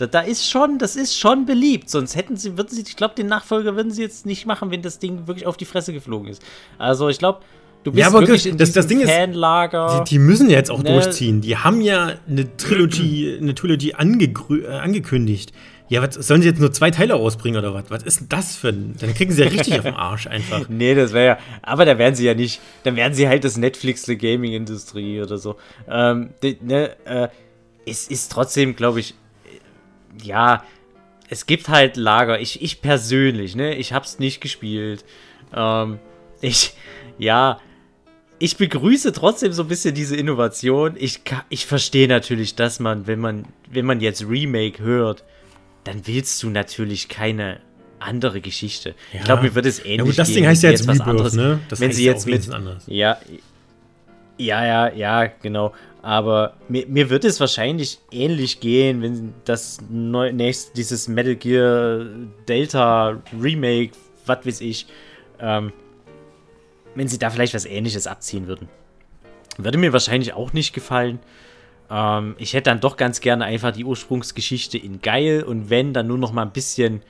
Da, da, ist schon, das ist schon beliebt. Sonst hätten sie, würden sie, ich glaube, den Nachfolger würden sie jetzt nicht machen, wenn das Ding wirklich auf die Fresse geflogen ist. Also ich glaube, du bist ja, aber wirklich in das, das Ding Fanlager. Ist, die, die, müssen ja jetzt auch ne? durchziehen. Die haben ja eine Trilogie, [CLEARS THROAT] eine Trilogie äh, angekündigt. Ja, was sollen sie jetzt nur zwei Teile rausbringen oder was? Was ist denn das für ein. Dann kriegen sie ja richtig auf den Arsch einfach. [LAUGHS] Nee, das wäre ja. Aber da werden sie ja nicht. Dann werden sie halt das Netflix der Gaming-Industrie oder so. Ähm, die, ne, äh, es ist trotzdem, glaube ich, ja, es gibt halt Lager. Ich, ich persönlich, ne, ich hab's nicht gespielt. Ähm, ich, ja, ich begrüße trotzdem so ein bisschen diese Innovation. Ich, ich verstehe natürlich, dass man, wenn man, wenn man jetzt Remake hört, dann willst du natürlich keine andere Geschichte. Ja. Ich glaube, mir wird es ähnlich ja, gut, das Ding heißt ja jetzt, jetzt was anderes, ne? Das wenn sie jetzt mit anders. Ja, ja, ja, ja, genau. Aber mir, mir, wird es wahrscheinlich ähnlich gehen, wenn das neu, nächst, dieses Metal Gear Delta Remake, was weiß ich, ähm, wenn sie da vielleicht was ähnliches abziehen würden. Würde mir wahrscheinlich auch nicht gefallen. Ähm, ich hätte dann doch ganz gerne einfach die Ursprungsgeschichte in geil und wenn, dann nur noch mal ein bisschen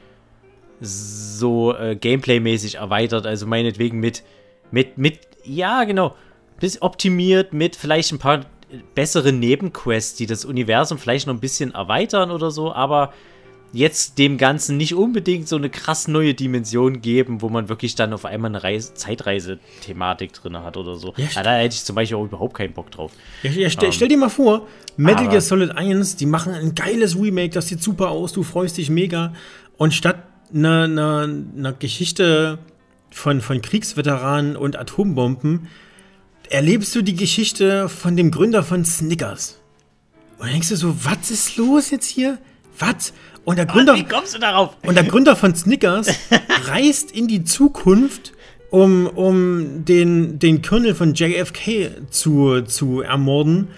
so äh, Gameplay-mäßig erweitert. Also meinetwegen mit, mit, mit, ja, genau, bis optimiert mit vielleicht ein paar bessere Nebenquests, die das Universum vielleicht noch ein bisschen erweitern oder so, aber jetzt dem Ganzen nicht unbedingt so eine krass neue Dimension geben, wo man wirklich dann auf einmal eine Reise Zeitreise-Thematik drin hat oder so. Ja, ja, da hätte ich zum Beispiel auch überhaupt keinen Bock drauf. Ja, ja stell, um, stell, dir mal vor, Metal Gear Solid 1, die machen ein geiles Remake, das sieht super aus, du freust dich mega. Und statt einer, einer, einer Geschichte von, von Kriegsveteranen und Atombomben erlebst du die Geschichte von dem Gründer von Snickers. Und denkst du so, was ist los jetzt hier? Was? Und der Gründer, wie kommst du darauf? Und der Gründer von Snickers [LAUGHS] reist in die Zukunft, um, um den, den Colonel von JFK zu, zu ermorden,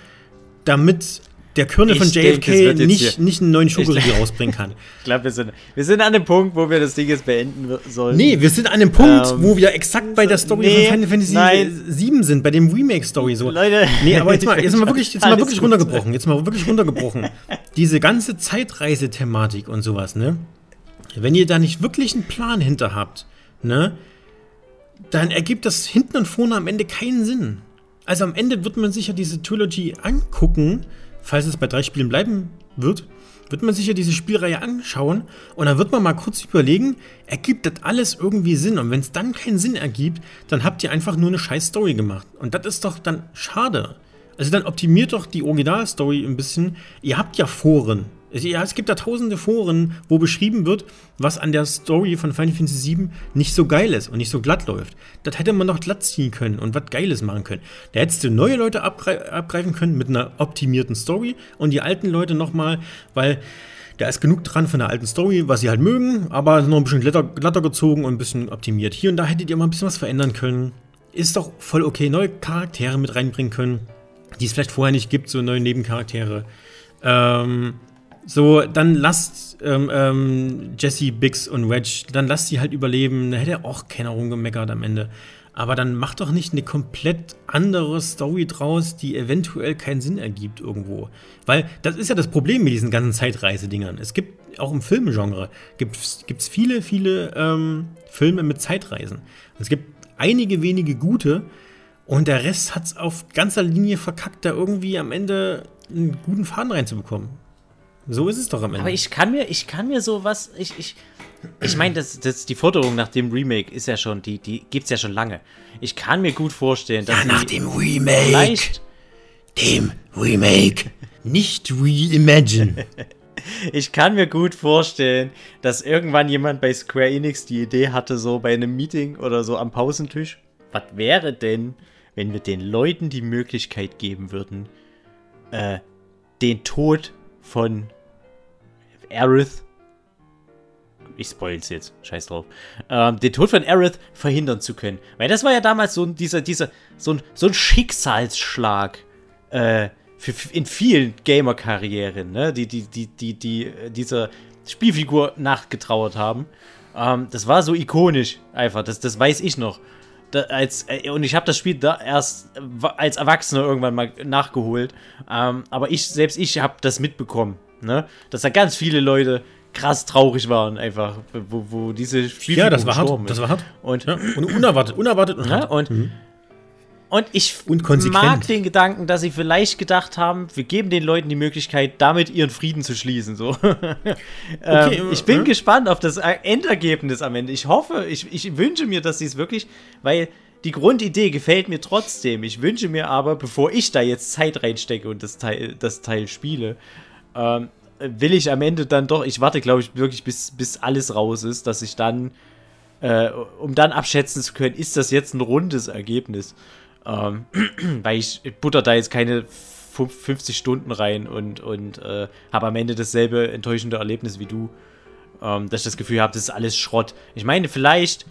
damit der Körner von JFK nicht, nicht einen neuen Schokoriegel rausbringen kann. [LAUGHS] ich glaube, wir sind, wir sind an dem Punkt, wo wir das Ding jetzt beenden sollen. Nee, wir sind an dem Punkt, ähm, wo wir exakt bei der Story nee, von Final Fantasy nein. 7 sind, bei dem Remake-Story so. Leute. Nee, aber jetzt mal, jetzt mal [LAUGHS] wirklich, jetzt mal wirklich runtergebrochen. Jetzt mal wirklich runtergebrochen. Diese ganze Zeitreise-Thematik und sowas, ne? Wenn ihr da nicht wirklich einen Plan hinter habt, ne? Dann ergibt das hinten und vorne am Ende keinen Sinn. Also am Ende wird man sich ja diese Trilogy angucken falls es bei drei Spielen bleiben wird, wird man sich ja diese Spielreihe anschauen und dann wird man mal kurz überlegen, ergibt das alles irgendwie Sinn? Und wenn es dann keinen Sinn ergibt, dann habt ihr einfach nur eine scheiß Story gemacht. Und das ist doch dann schade. Also dann optimiert doch die Originalstory ein bisschen. Ihr habt ja Foren. Ja, es gibt da tausende Foren, wo beschrieben wird, was an der Story von Final Fantasy VII nicht so geil ist und nicht so glatt läuft. Das hätte man doch glatt ziehen können und was Geiles machen können. Da hättest du neue Leute abgre abgreifen können mit einer optimierten Story und die alten Leute nochmal, weil da ist genug dran von der alten Story, was sie halt mögen, aber noch ein bisschen glatter, glatter gezogen und ein bisschen optimiert. Hier und da hättet ihr mal ein bisschen was verändern können. Ist doch voll okay, neue Charaktere mit reinbringen können, die es vielleicht vorher nicht gibt, so neue Nebencharaktere. Ähm, so, dann lasst ähm, ähm, Jesse, Biggs und Wedge, dann lasst sie halt überleben. Da hätte auch keiner rumgemeckert am Ende. Aber dann macht doch nicht eine komplett andere Story draus, die eventuell keinen Sinn ergibt irgendwo. Weil das ist ja das Problem mit diesen ganzen Zeitreisedingern. Es gibt auch im Filmgenre gibt es viele, viele ähm, Filme mit Zeitreisen. es gibt einige wenige gute und der Rest hat es auf ganzer Linie verkackt, da irgendwie am Ende einen guten Faden reinzubekommen. So ist es doch am Ende. Aber ich kann mir, ich kann mir sowas, ich, ich, ich meine, das, das, die Forderung nach dem Remake ist ja schon, die, die gibt's ja schon lange. Ich kann mir gut vorstellen, dass ja, nach dem Remake, vielleicht dem Remake, nicht Reimagine. [LAUGHS] ich kann mir gut vorstellen, dass irgendwann jemand bei Square Enix die Idee hatte, so bei einem Meeting oder so am Pausentisch, was wäre denn, wenn wir den Leuten die Möglichkeit geben würden, äh, den Tod von Aerith, ich spoil's jetzt, scheiß drauf, ähm, den Tod von Aerith verhindern zu können. Weil das war ja damals so dieser, dieser, so ein, so ein Schicksalsschlag äh, für, für in vielen Gamer-Karrieren, ne? die, die, die, die, die äh, dieser Spielfigur nachgetrauert haben. Ähm, das war so ikonisch einfach, das, das weiß ich noch. Da, als, äh, und ich habe das Spiel da erst als Erwachsener irgendwann mal nachgeholt. Ähm, aber ich, selbst ich habe das mitbekommen, ne? Dass da ganz viele Leute krass traurig waren, einfach, wo, wo diese Spielfigur Ja, das war hart. Das war hart. Und, ja, und unerwartet, unerwartet und hart. und, mhm. Und ich mag den Gedanken, dass sie vielleicht gedacht haben, wir geben den Leuten die Möglichkeit, damit ihren Frieden zu schließen. So. [LAUGHS] okay, ähm, ich bin ja. gespannt auf das Endergebnis am Ende. Ich hoffe, ich, ich wünsche mir, dass sie es wirklich, weil die Grundidee gefällt mir trotzdem. Ich wünsche mir aber, bevor ich da jetzt Zeit reinstecke und das Teil, das Teil spiele, ähm, will ich am Ende dann doch, ich warte, glaube ich, wirklich, bis, bis alles raus ist, dass ich dann, äh, um dann abschätzen zu können, ist das jetzt ein rundes Ergebnis. Ähm, [CLEARS THROAT] weil ich butter da jetzt keine 50 Stunden rein und, und äh, habe am Ende dasselbe enttäuschende Erlebnis wie du. Ähm, dass ich das Gefühl habe, das ist alles Schrott. Ich meine, vielleicht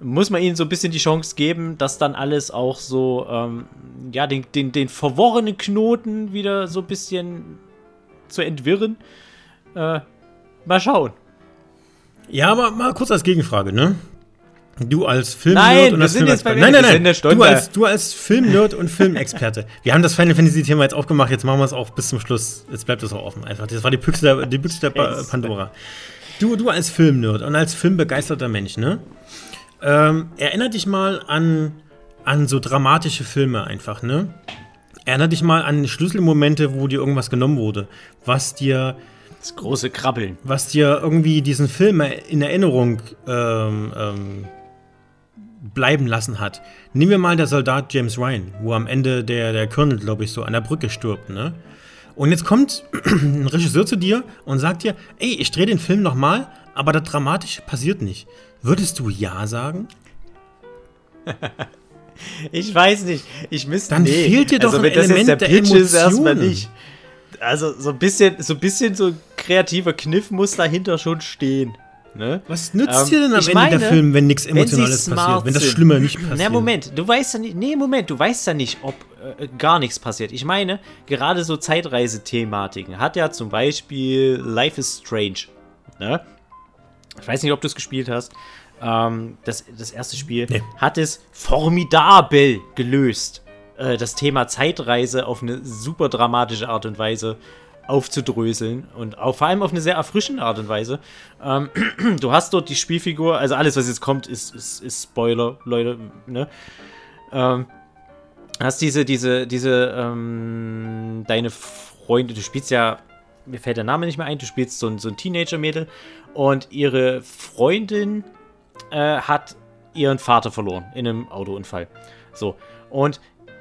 muss man ihnen so ein bisschen die Chance geben, dass dann alles auch so, ähm, ja, den, den, den verworrenen Knoten wieder so ein bisschen zu entwirren. Äh, mal schauen. Ja, aber mal kurz als Gegenfrage, ne? Du als Filmnerd und als Filmexperte. Nein, nein, nein. Du als, du als Filmnerd und Filmexperte. wir haben das Final Fantasy-Thema jetzt aufgemacht, jetzt machen wir es auch bis zum Schluss. Jetzt bleibt es auch offen. Einfach. Das war die Büchse der, die Büchse der Pandora. Du, du als Filmnerd und als filmbegeisterter Mensch, ne? Ähm, erinner dich mal an, an so dramatische Filme einfach, ne? Erinner dich mal an Schlüsselmomente, wo dir irgendwas genommen wurde, was dir das große Krabbeln. Was dir irgendwie diesen Film in Erinnerung ähm, ähm, bleiben lassen hat. Nehmen wir mal der Soldat James Ryan, wo am Ende der, der Colonel, glaube ich, so an der Brücke stirbt, ne? Und jetzt kommt [CLEARS THROAT] ein Regisseur zu dir und sagt dir, ey, ich drehe den Film nochmal, aber das Dramatische passiert nicht. Würdest du Ja sagen? [LAUGHS] ich weiß nicht. Ich müsste. Dann nee. fehlt dir doch also, ein Element der, der Pitch ist erstmal nicht. Also so ein bisschen, so ein bisschen so kreativer Kniff muss dahinter schon stehen. Ne? Was nützt ähm, dir denn am Ende meine, der Film, wenn nichts Emotionales wenn passiert? Wenn das Schlimme nicht passiert? Na, Moment, du weißt ja nicht, nee, Moment, du weißt ja nicht, ob äh, gar nichts passiert. Ich meine, gerade so Zeitreisethematiken hat ja zum Beispiel Life is Strange. Ne? Ich weiß nicht, ob du es gespielt hast. Ähm, das, das erste Spiel nee. hat es formidabel gelöst, äh, das Thema Zeitreise auf eine super dramatische Art und Weise aufzudröseln und auch vor allem auf eine sehr erfrischende Art und Weise. Ähm, [CLEARS THROAT] du hast dort die Spielfigur, also alles, was jetzt kommt, ist, ist, ist Spoiler, Leute, ne? Ähm, hast diese, diese, diese, ähm, deine Freunde, du spielst ja, mir fällt der Name nicht mehr ein, du spielst so ein, so ein Teenager-Mädel und ihre Freundin äh, hat ihren Vater verloren in einem Autounfall. So. Und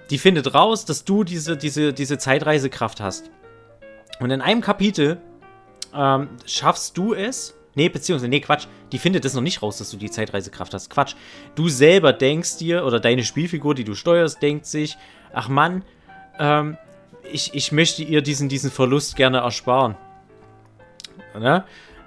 die findet raus, dass du diese, diese, diese Zeitreisekraft hast. Und in einem Kapitel ähm, schaffst du es. Nee, beziehungsweise, nee, Quatsch. Die findet es noch nicht raus, dass du die Zeitreisekraft hast. Quatsch. Du selber denkst dir, oder deine Spielfigur, die du steuerst, denkt sich, ach Mann, ähm, ich, ich möchte ihr diesen, diesen Verlust gerne ersparen. Ne?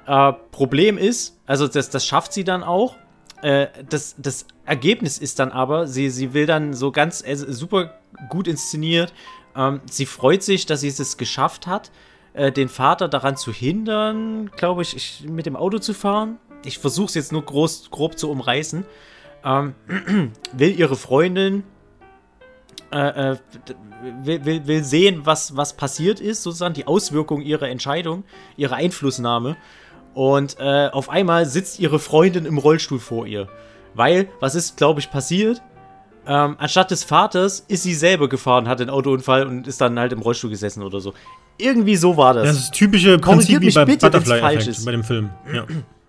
Äh, Problem ist, also das, das schafft sie dann auch. Äh, das, das Ergebnis ist dann aber, sie, sie will dann so ganz äh, super gut inszeniert ähm, sie freut sich, dass sie es geschafft hat, äh, den Vater daran zu hindern, glaube ich, ich, mit dem Auto zu fahren. Ich versuche es jetzt nur groß, grob zu umreißen. Ähm, [CLEARS THROAT] will ihre Freundin äh, äh, will, will, will, sehen, was, was passiert ist, sozusagen die Auswirkung ihrer Entscheidung, ihrer Einflussnahme. Und äh, auf einmal sitzt ihre Freundin im Rollstuhl vor ihr. Weil, was ist, glaube ich, passiert? Ähm, anstatt des Vaters ist sie selber gefahren, hat den Autounfall und ist dann halt im Rollstuhl gesessen oder so. Irgendwie so war das. Das ist typische Prinzip wie bei Butterfly-Effekt bei dem Film. Ja,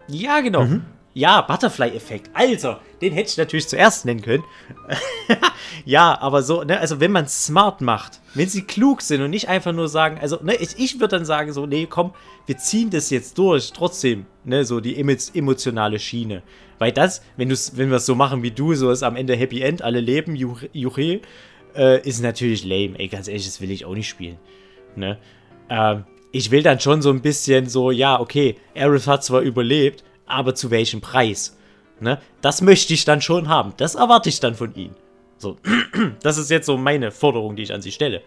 ja genau. Mhm. Ja, Butterfly-Effekt. Alter, den hätte ich natürlich zuerst nennen können. [LAUGHS] ja, aber so, ne, also wenn man smart macht, wenn sie klug sind und nicht einfach nur sagen, also, ne, ich, ich würde dann sagen, so, nee, komm, wir ziehen das jetzt durch, trotzdem, ne, so die emotionale Schiene. Weil das, wenn, wenn wir es so machen wie du, so ist am Ende Happy End, alle leben, Juche, äh, ist natürlich lame. Ey, ganz ehrlich, das will ich auch nicht spielen. Ne? Ähm, ich will dann schon so ein bisschen so, ja, okay, Aerith hat zwar überlebt, aber zu welchem Preis? Ne? Das möchte ich dann schon haben. Das erwarte ich dann von ihm. So, [CLEARS THROAT] das ist jetzt so meine Forderung, die ich an sie stelle.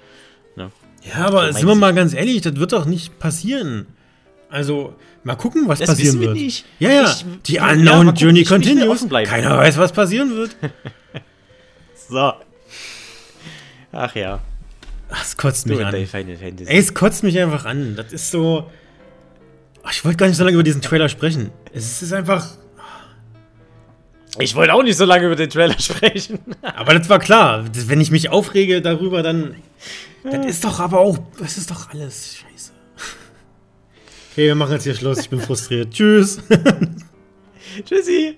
Ne? Ja, aber so sind wir mal ganz ehrlich, das wird doch nicht passieren. Also, mal gucken, was das passieren wird. Nicht. Ja, ja, ich, die Unknown ja, Journey continues. Keiner weiß, was passieren wird. [LAUGHS] so. Ach ja. Ach, es kotzt mich an. Ey, es kotzt mich einfach an. Das ist so. Ach, ich wollte gar nicht so lange über diesen Trailer sprechen. Es ist einfach. Ich wollte auch nicht so lange über den Trailer [LAUGHS] sprechen. aber das war klar. Wenn ich mich aufrege darüber, dann. Das ist doch aber auch. Das ist doch alles Okay, wir machen jetzt hier Schluss. Ich bin frustriert. Tschüss. [LAUGHS] Tschüssi.